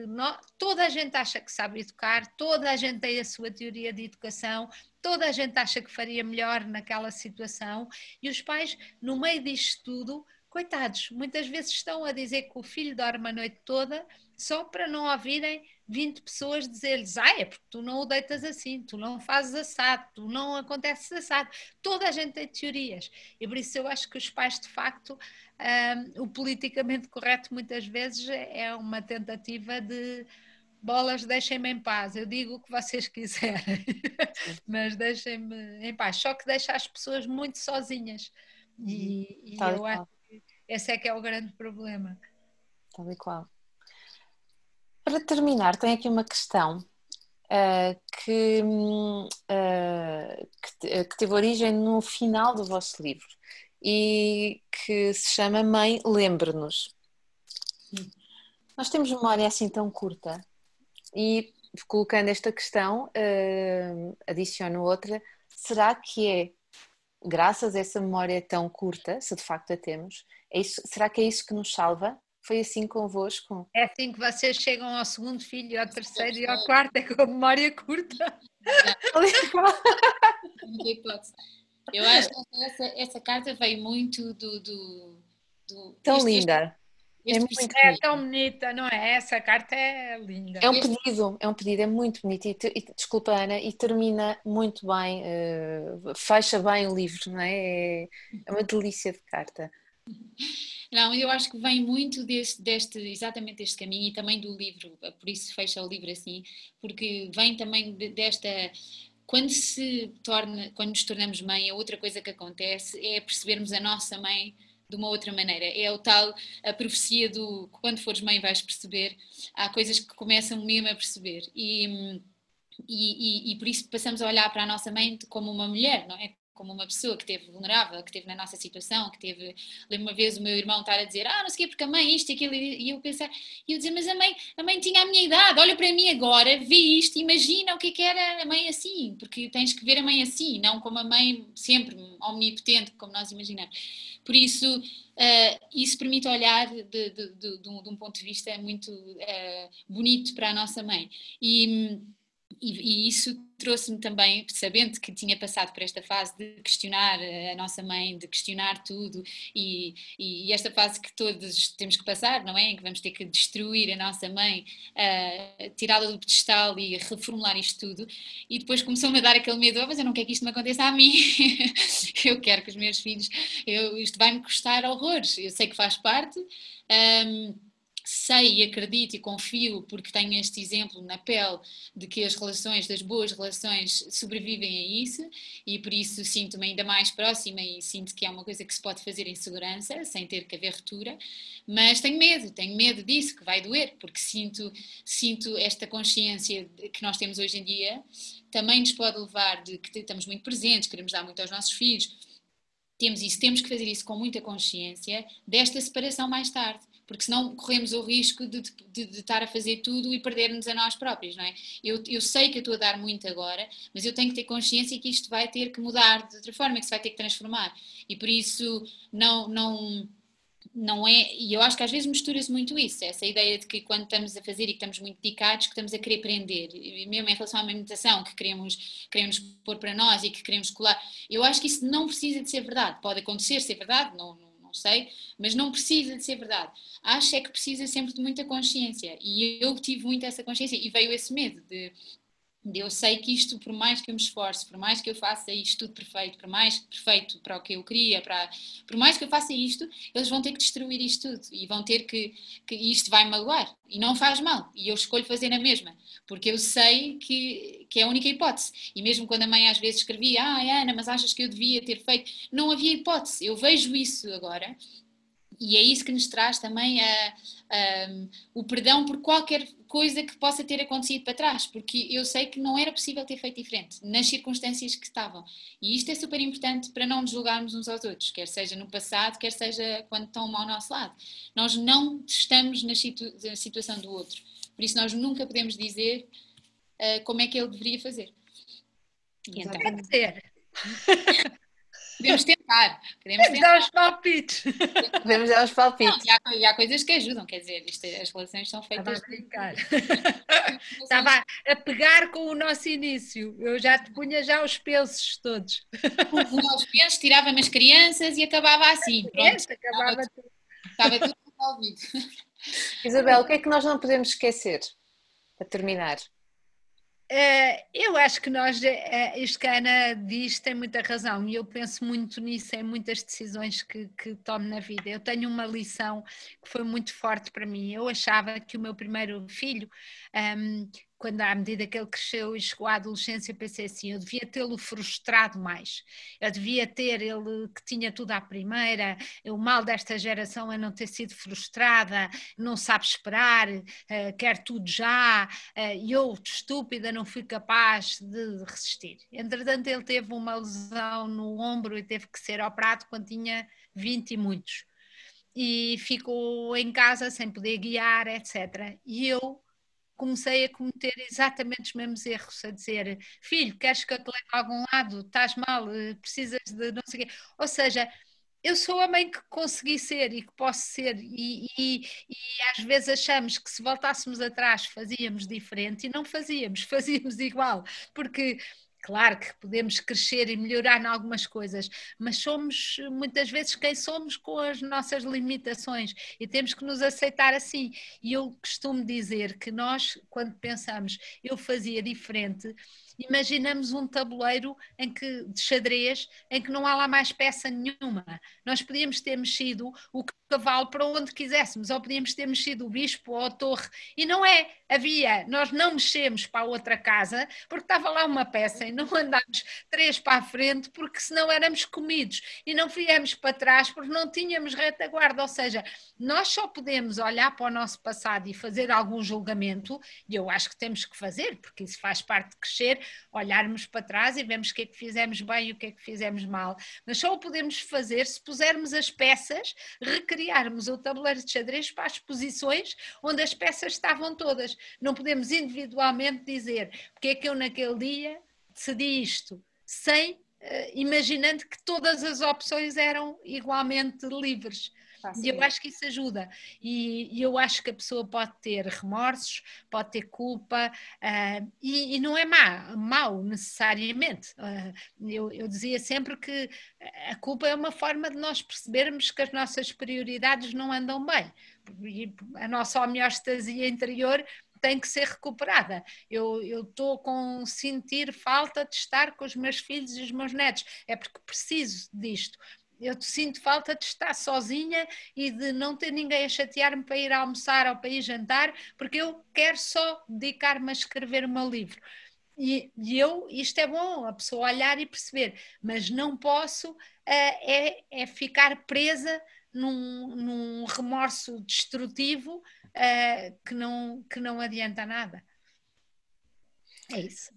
toda a gente acha que sabe educar, toda a gente tem a sua teoria de educação, toda a gente acha que faria melhor naquela situação, e os pais, no meio disto tudo, coitados, muitas vezes estão a dizer que o filho dorme a noite toda só para não ouvirem 20 pessoas dizer-lhes: Ah, é porque tu não o deitas assim, tu não fazes assado, tu não acontece assado. Toda a gente tem teorias. E por isso eu acho que os pais, de facto, um, o politicamente correto muitas vezes é uma tentativa de bolas, deixem-me em paz. Eu digo o que vocês *laughs* quiserem, mas deixem-me em paz. Só que deixa as pessoas muito sozinhas. E, e eu acho que esse é que é o grande problema. Tal e qual. Para terminar, tenho aqui uma questão uh, que, uh, que, que, teve origem no final do vosso livro e que se chama Mãe, lembre-nos. Nós temos memória assim tão curta e colocando esta questão, uh, adiciono outra, será que é graças a essa memória tão curta, se de facto a temos, é isso, será que é isso que nos salva? Foi assim convosco? É assim que vocês chegam ao segundo filho, ao terceiro e ao quarto, é com a memória curta. Eu acho que essa, essa carta veio muito do. do, do Tão este, linda. Este, este é, muito é tão bonita, não é? Essa carta é linda. É um pedido, é um pedido, é muito bonito. E, e desculpa, Ana, e termina muito bem, uh, fecha bem o livro, não é? É, é uma delícia de carta. Não, eu acho que vem muito deste, deste, exatamente deste caminho e também do livro, por isso fecha o livro assim, porque vem também desta. Quando se torna, quando nos tornamos mãe, a outra coisa que acontece é percebermos a nossa mãe de uma outra maneira. É o tal, a profecia do quando fores mãe vais perceber, há coisas que começam mesmo a perceber. E, e, e, e, por isso passamos a olhar para a nossa mãe como uma mulher, não é? Como uma pessoa que teve vulnerável, que esteve na nossa situação, que teve, lembro uma vez o meu irmão estar a dizer, ah, não sei o quê, porque a mãe isto e aquilo, e eu pensar, e eu dizer, mas a mãe, a mãe tinha a minha idade, olha para mim agora, vê isto, imagina o que é que era a mãe assim, porque tens que ver a mãe assim, não como a mãe sempre omnipotente, como nós imaginamos. Por isso, uh, isso permite olhar de, de, de, de, um, ponto de vista muito uh, bonito para a nossa mãe. E, e, e, isso trouxe-me também, sabendo que tinha passado por esta fase de questionar a nossa mãe, de questionar tudo, e, e esta fase que todos temos que passar, não é? Em que vamos ter que destruir a nossa mãe, uh, tirá-la do pedestal e reformular isto tudo, e depois começou-me a dar aquele medo, oh, mas eu não quero que isto me aconteça a mim, *laughs* eu quero que os meus filhos, eu, isto vai-me custar horrores, eu sei que faz parte. Um, sei e acredito e confio, porque tenho este exemplo na pele, de que as relações, das boas relações, sobrevivem a isso e por isso sinto-me ainda mais próxima e sinto que é uma coisa que se pode fazer em segurança, sem ter que haver ruptura, mas tenho medo, tenho medo disso, que vai doer, porque sinto, sinto esta consciência que nós temos hoje em dia, também nos pode levar de que estamos muito presentes, queremos dar muito aos nossos filhos, temos isso, temos que fazer isso com muita consciência desta separação mais tarde porque senão corremos o risco de, de, de, estar a fazer tudo e perder-nos a nós próprios, não é? Eu, eu sei que eu estou a dar muito agora, mas eu tenho que ter consciência que isto vai ter que mudar de outra forma, que se vai ter que transformar. E por isso não, não, não é, e eu acho que às vezes mistura-se muito isso, essa ideia de que quando estamos a fazer e que estamos muito dedicados, que estamos a querer aprender, mesmo em relação à meditação, que queremos, queremos pôr para nós e que queremos colar, eu acho que isso não precisa de ser verdade, pode acontecer ser verdade, não, não não sei, mas não precisa de ser verdade. Acho é que precisa sempre de muita consciência e eu tive muito essa consciência e veio esse medo de, eu sei que isto, por mais que eu me esforce, por mais que eu faça isto tudo perfeito, por mais perfeito para o que eu queria, para, por mais que eu faça isto, eles vão ter que destruir isto tudo e vão ter que, que isto vai magoar e não faz mal. E eu escolho fazer na mesma, porque eu sei que, que é a única hipótese. E mesmo quando a mãe às vezes escrevia, ah Ana, mas achas que eu devia ter feito, não havia hipótese, eu vejo isso agora e é isso que nos traz também a, a, o perdão por qualquer coisa que possa ter acontecido para trás, porque eu sei que não era possível ter feito diferente nas circunstâncias que estavam. E isto é super importante para não nos julgarmos uns aos outros, quer seja no passado, quer seja quando estão ao nosso lado. Nós não estamos na, situ na situação do outro, por isso nós nunca podemos dizer uh, como é que ele deveria fazer. Então, Pode ser. *laughs* Podemos tentar. Podemos tentar. dar os palpites. Podemos dar os palpites. Não, e, há, e, há, coisas que ajudam, quer dizer, isto, as relações são feitas. Estava a brincar. Estava a pegar com o nosso início. Eu já te punha já os pensos todos. Punha os pensos, tirava-me as crianças e acabava assim. Pronto, acabava tudo. Estava tudo resolvido. Isabel, o que é que nós não podemos esquecer? Para terminar. Uh, eu acho que nós, que a Ana diz, tem muita razão e eu penso muito nisso em muitas decisões que, que tomo na vida. Eu tenho uma lição que foi muito forte para mim. Eu achava que o meu primeiro filho um, ehm, quando à medida que ele cresceu e chegou à adolescência, pensei assim: eu devia tê-lo frustrado mais, eu devia ter ele que tinha tudo à primeira. O mal desta geração é não ter sido frustrada, não sabe esperar, uh, quer tudo já, uh, e eu, estúpida, não fui capaz de resistir. Entretanto, ele teve uma lesão no ombro e teve que ser operado quando tinha 20 e muitos. E ficou em casa sem poder guiar, etc. E eu comecei a cometer exatamente os mesmos erros, a dizer, filho, queres que eu te leve a algum lado? Estás mal, eh, precisas de não sei o quê. Ou seja, eu sou a mãe que consegui ser e que posso ser, e, e, e, às vezes achamos que se voltássemos atrás fazíamos diferente e não fazíamos, *laughs* fazíamos igual, porque Claro que podemos crescer e melhorar em algumas coisas, mas somos muitas vezes quem somos com as nossas limitações e temos que nos aceitar assim. E eu costumo dizer que nós, quando pensamos eu fazia diferente, imaginamos um tabuleiro em que, de xadrez em que não há lá mais peça nenhuma. Nós podíamos ter mexido o cavalo para onde quiséssemos, ou podíamos ter mexido o bispo ou a torre, e não é. Havia, nós não mexemos para a outra casa porque estava lá uma peça e não *laughs* andámos três para a frente porque senão éramos comidos e não viemos para trás porque não tínhamos retaguarda. Ou seja, nós só podemos olhar para o nosso passado e fazer algum julgamento, e eu acho que temos que fazer, porque isso faz parte de crescer, olharmos para trás e vemos o que é que fizemos bem e o que é que fizemos mal. Mas só o podemos fazer se pusermos as peças, recriarmos o tabuleiro de xadrez para as posições onde as peças estavam todas. Não podemos individualmente dizer porque é que eu naquele dia decidi isto, sem uh, imaginando que todas as opções eram igualmente livres. E eu acho que isso ajuda. E, e, eu acho que a pessoa pode ter remorsos, pode ter culpa, uh, e, e, não é má, mau necessariamente. Uh, eu, eu dizia sempre que a culpa é uma forma de nós percebermos que as nossas prioridades não andam bem. E a nossa homeostasia interior tem que ser recuperada. Eu estou com sentir falta de estar com os meus filhos e os meus netos. É porque preciso disto. Eu sinto falta de estar sozinha e de não ter ninguém a chatear-me para ir almoçar ou para ir jantar, porque eu quero só dedicar-me a escrever o meu livro. E, e, eu, isto é bom, a pessoa olhar e perceber, mas não posso é, é, é ficar presa num, num remorso destrutivo uh, que, não, que não adianta nada. É isso.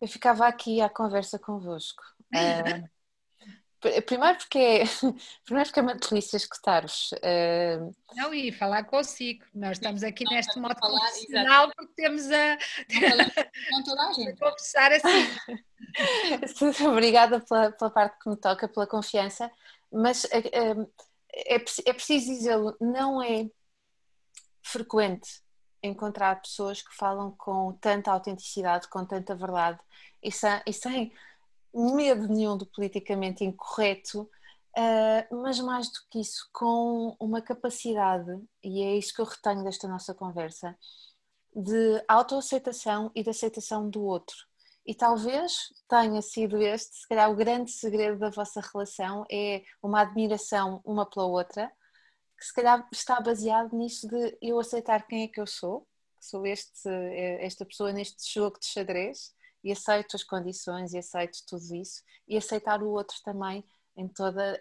Eu ficava aqui à conversa convosco. Uh, *laughs* primeiro porque é, primeiro porque é uma delícia escutar-vos. Uh, não, e falar consigo. Nós estamos aqui não, neste modo falar, profissional exatamente. porque temos a. Com toda a gente. conversar assim. Obrigada pela, pela parte que me toca, pela confiança, mas uh, é, é preciso dizê-lo, não é frequente encontrar pessoas que falam com tanta autenticidade, com tanta verdade e sem, e sem medo nenhum do politicamente incorreto, uh, mas mais do que isso, com uma capacidade, e é isso que eu retenho desta nossa conversa, de autoaceitação e de aceitação do outro. E talvez tenha sido este, se calhar, o grande segredo da vossa relação é uma admiração uma pela outra, que se calhar está baseado nisso de eu aceitar quem é que eu sou, que sou este, esta pessoa neste jogo de xadrez, e aceito as condições e aceito tudo isso, e aceitar o outro também em toda,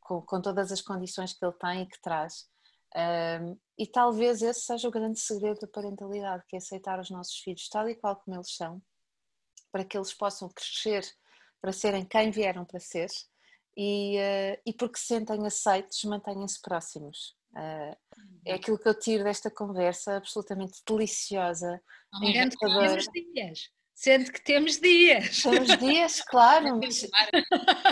com, com, todas as condições que ele tem e que traz. Um, e talvez esse seja o grande segredo da parentalidade, que é aceitar os nossos filhos tal e qual como eles são, para que eles possam crescer para serem quem vieram para ser e, uh, e porque se sentem aceitos, mantenham-se próximos. Uh, é aquilo que eu tiro desta conversa, absolutamente deliciosa. Temos dias. Sendo que temos dias. Temos dias, claro. *laughs* Mas,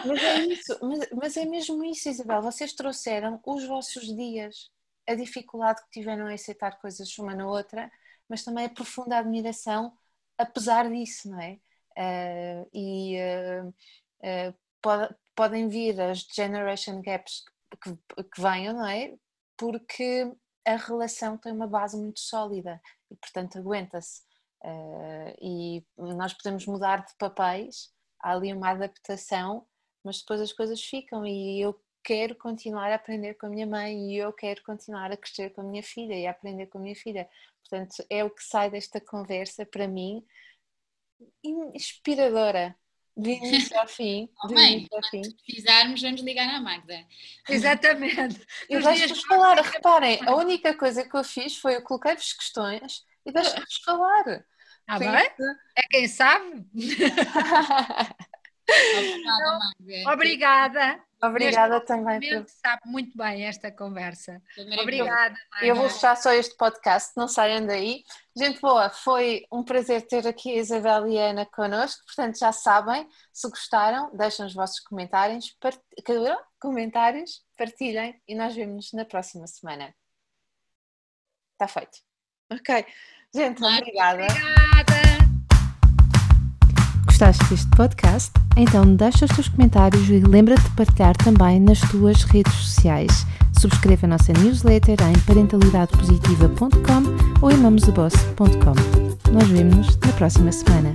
mas é isso, mas, mas, é mesmo isso, Isabel. Vocês trouxeram os vossos dias, a dificuldade que tiveram em aceitar coisas uma na outra, mas também a profunda admiração, apesar disso, não é? Uh, e uh, uh, pode, podem vir as generation gaps que, que venham, não é? Porque a relação tem uma base muito sólida e, portanto, aguenta-se. E nós podemos mudar de papéis, há ali uma adaptação, mas depois as coisas ficam e eu quero continuar a aprender com a minha mãe e eu quero continuar a crescer com a minha filha e a aprender com a minha filha. Portanto, é o que sai desta conversa para mim inspiradora. De *laughs* início ao fim. Oh, de bem, início ao fim. Se precisarmos, vamos ligar à Magda. Exatamente. Eu deixo-vos falar. Reparem, a única coisa que eu fiz foi eu coloquei-vos questões e deixo-vos falar. Ah, bem? É quem sabe. Obrigada, Magda. Obrigada. Obrigada este também. Por... sabe muito bem esta conversa. Obrigada. Eu, eu vou fechar só este podcast, não saiam daí. Gente boa, foi um prazer ter aqui a Isabel e a Ana connosco. Portanto, já sabem, se gostaram, deixem os vossos comentários, part... comentários, partilhem e nós vemos na próxima semana. Está feito. Ok. Gente, obrigada. Obrigada. Gostaste deste podcast? Então deixa os teus comentários e lembra-te de partilhar também nas tuas redes sociais. Subscreva a nossa newsletter em parentalidadepositiva.com ou em mamosdeboss.com. Nós vemos-nos na próxima semana.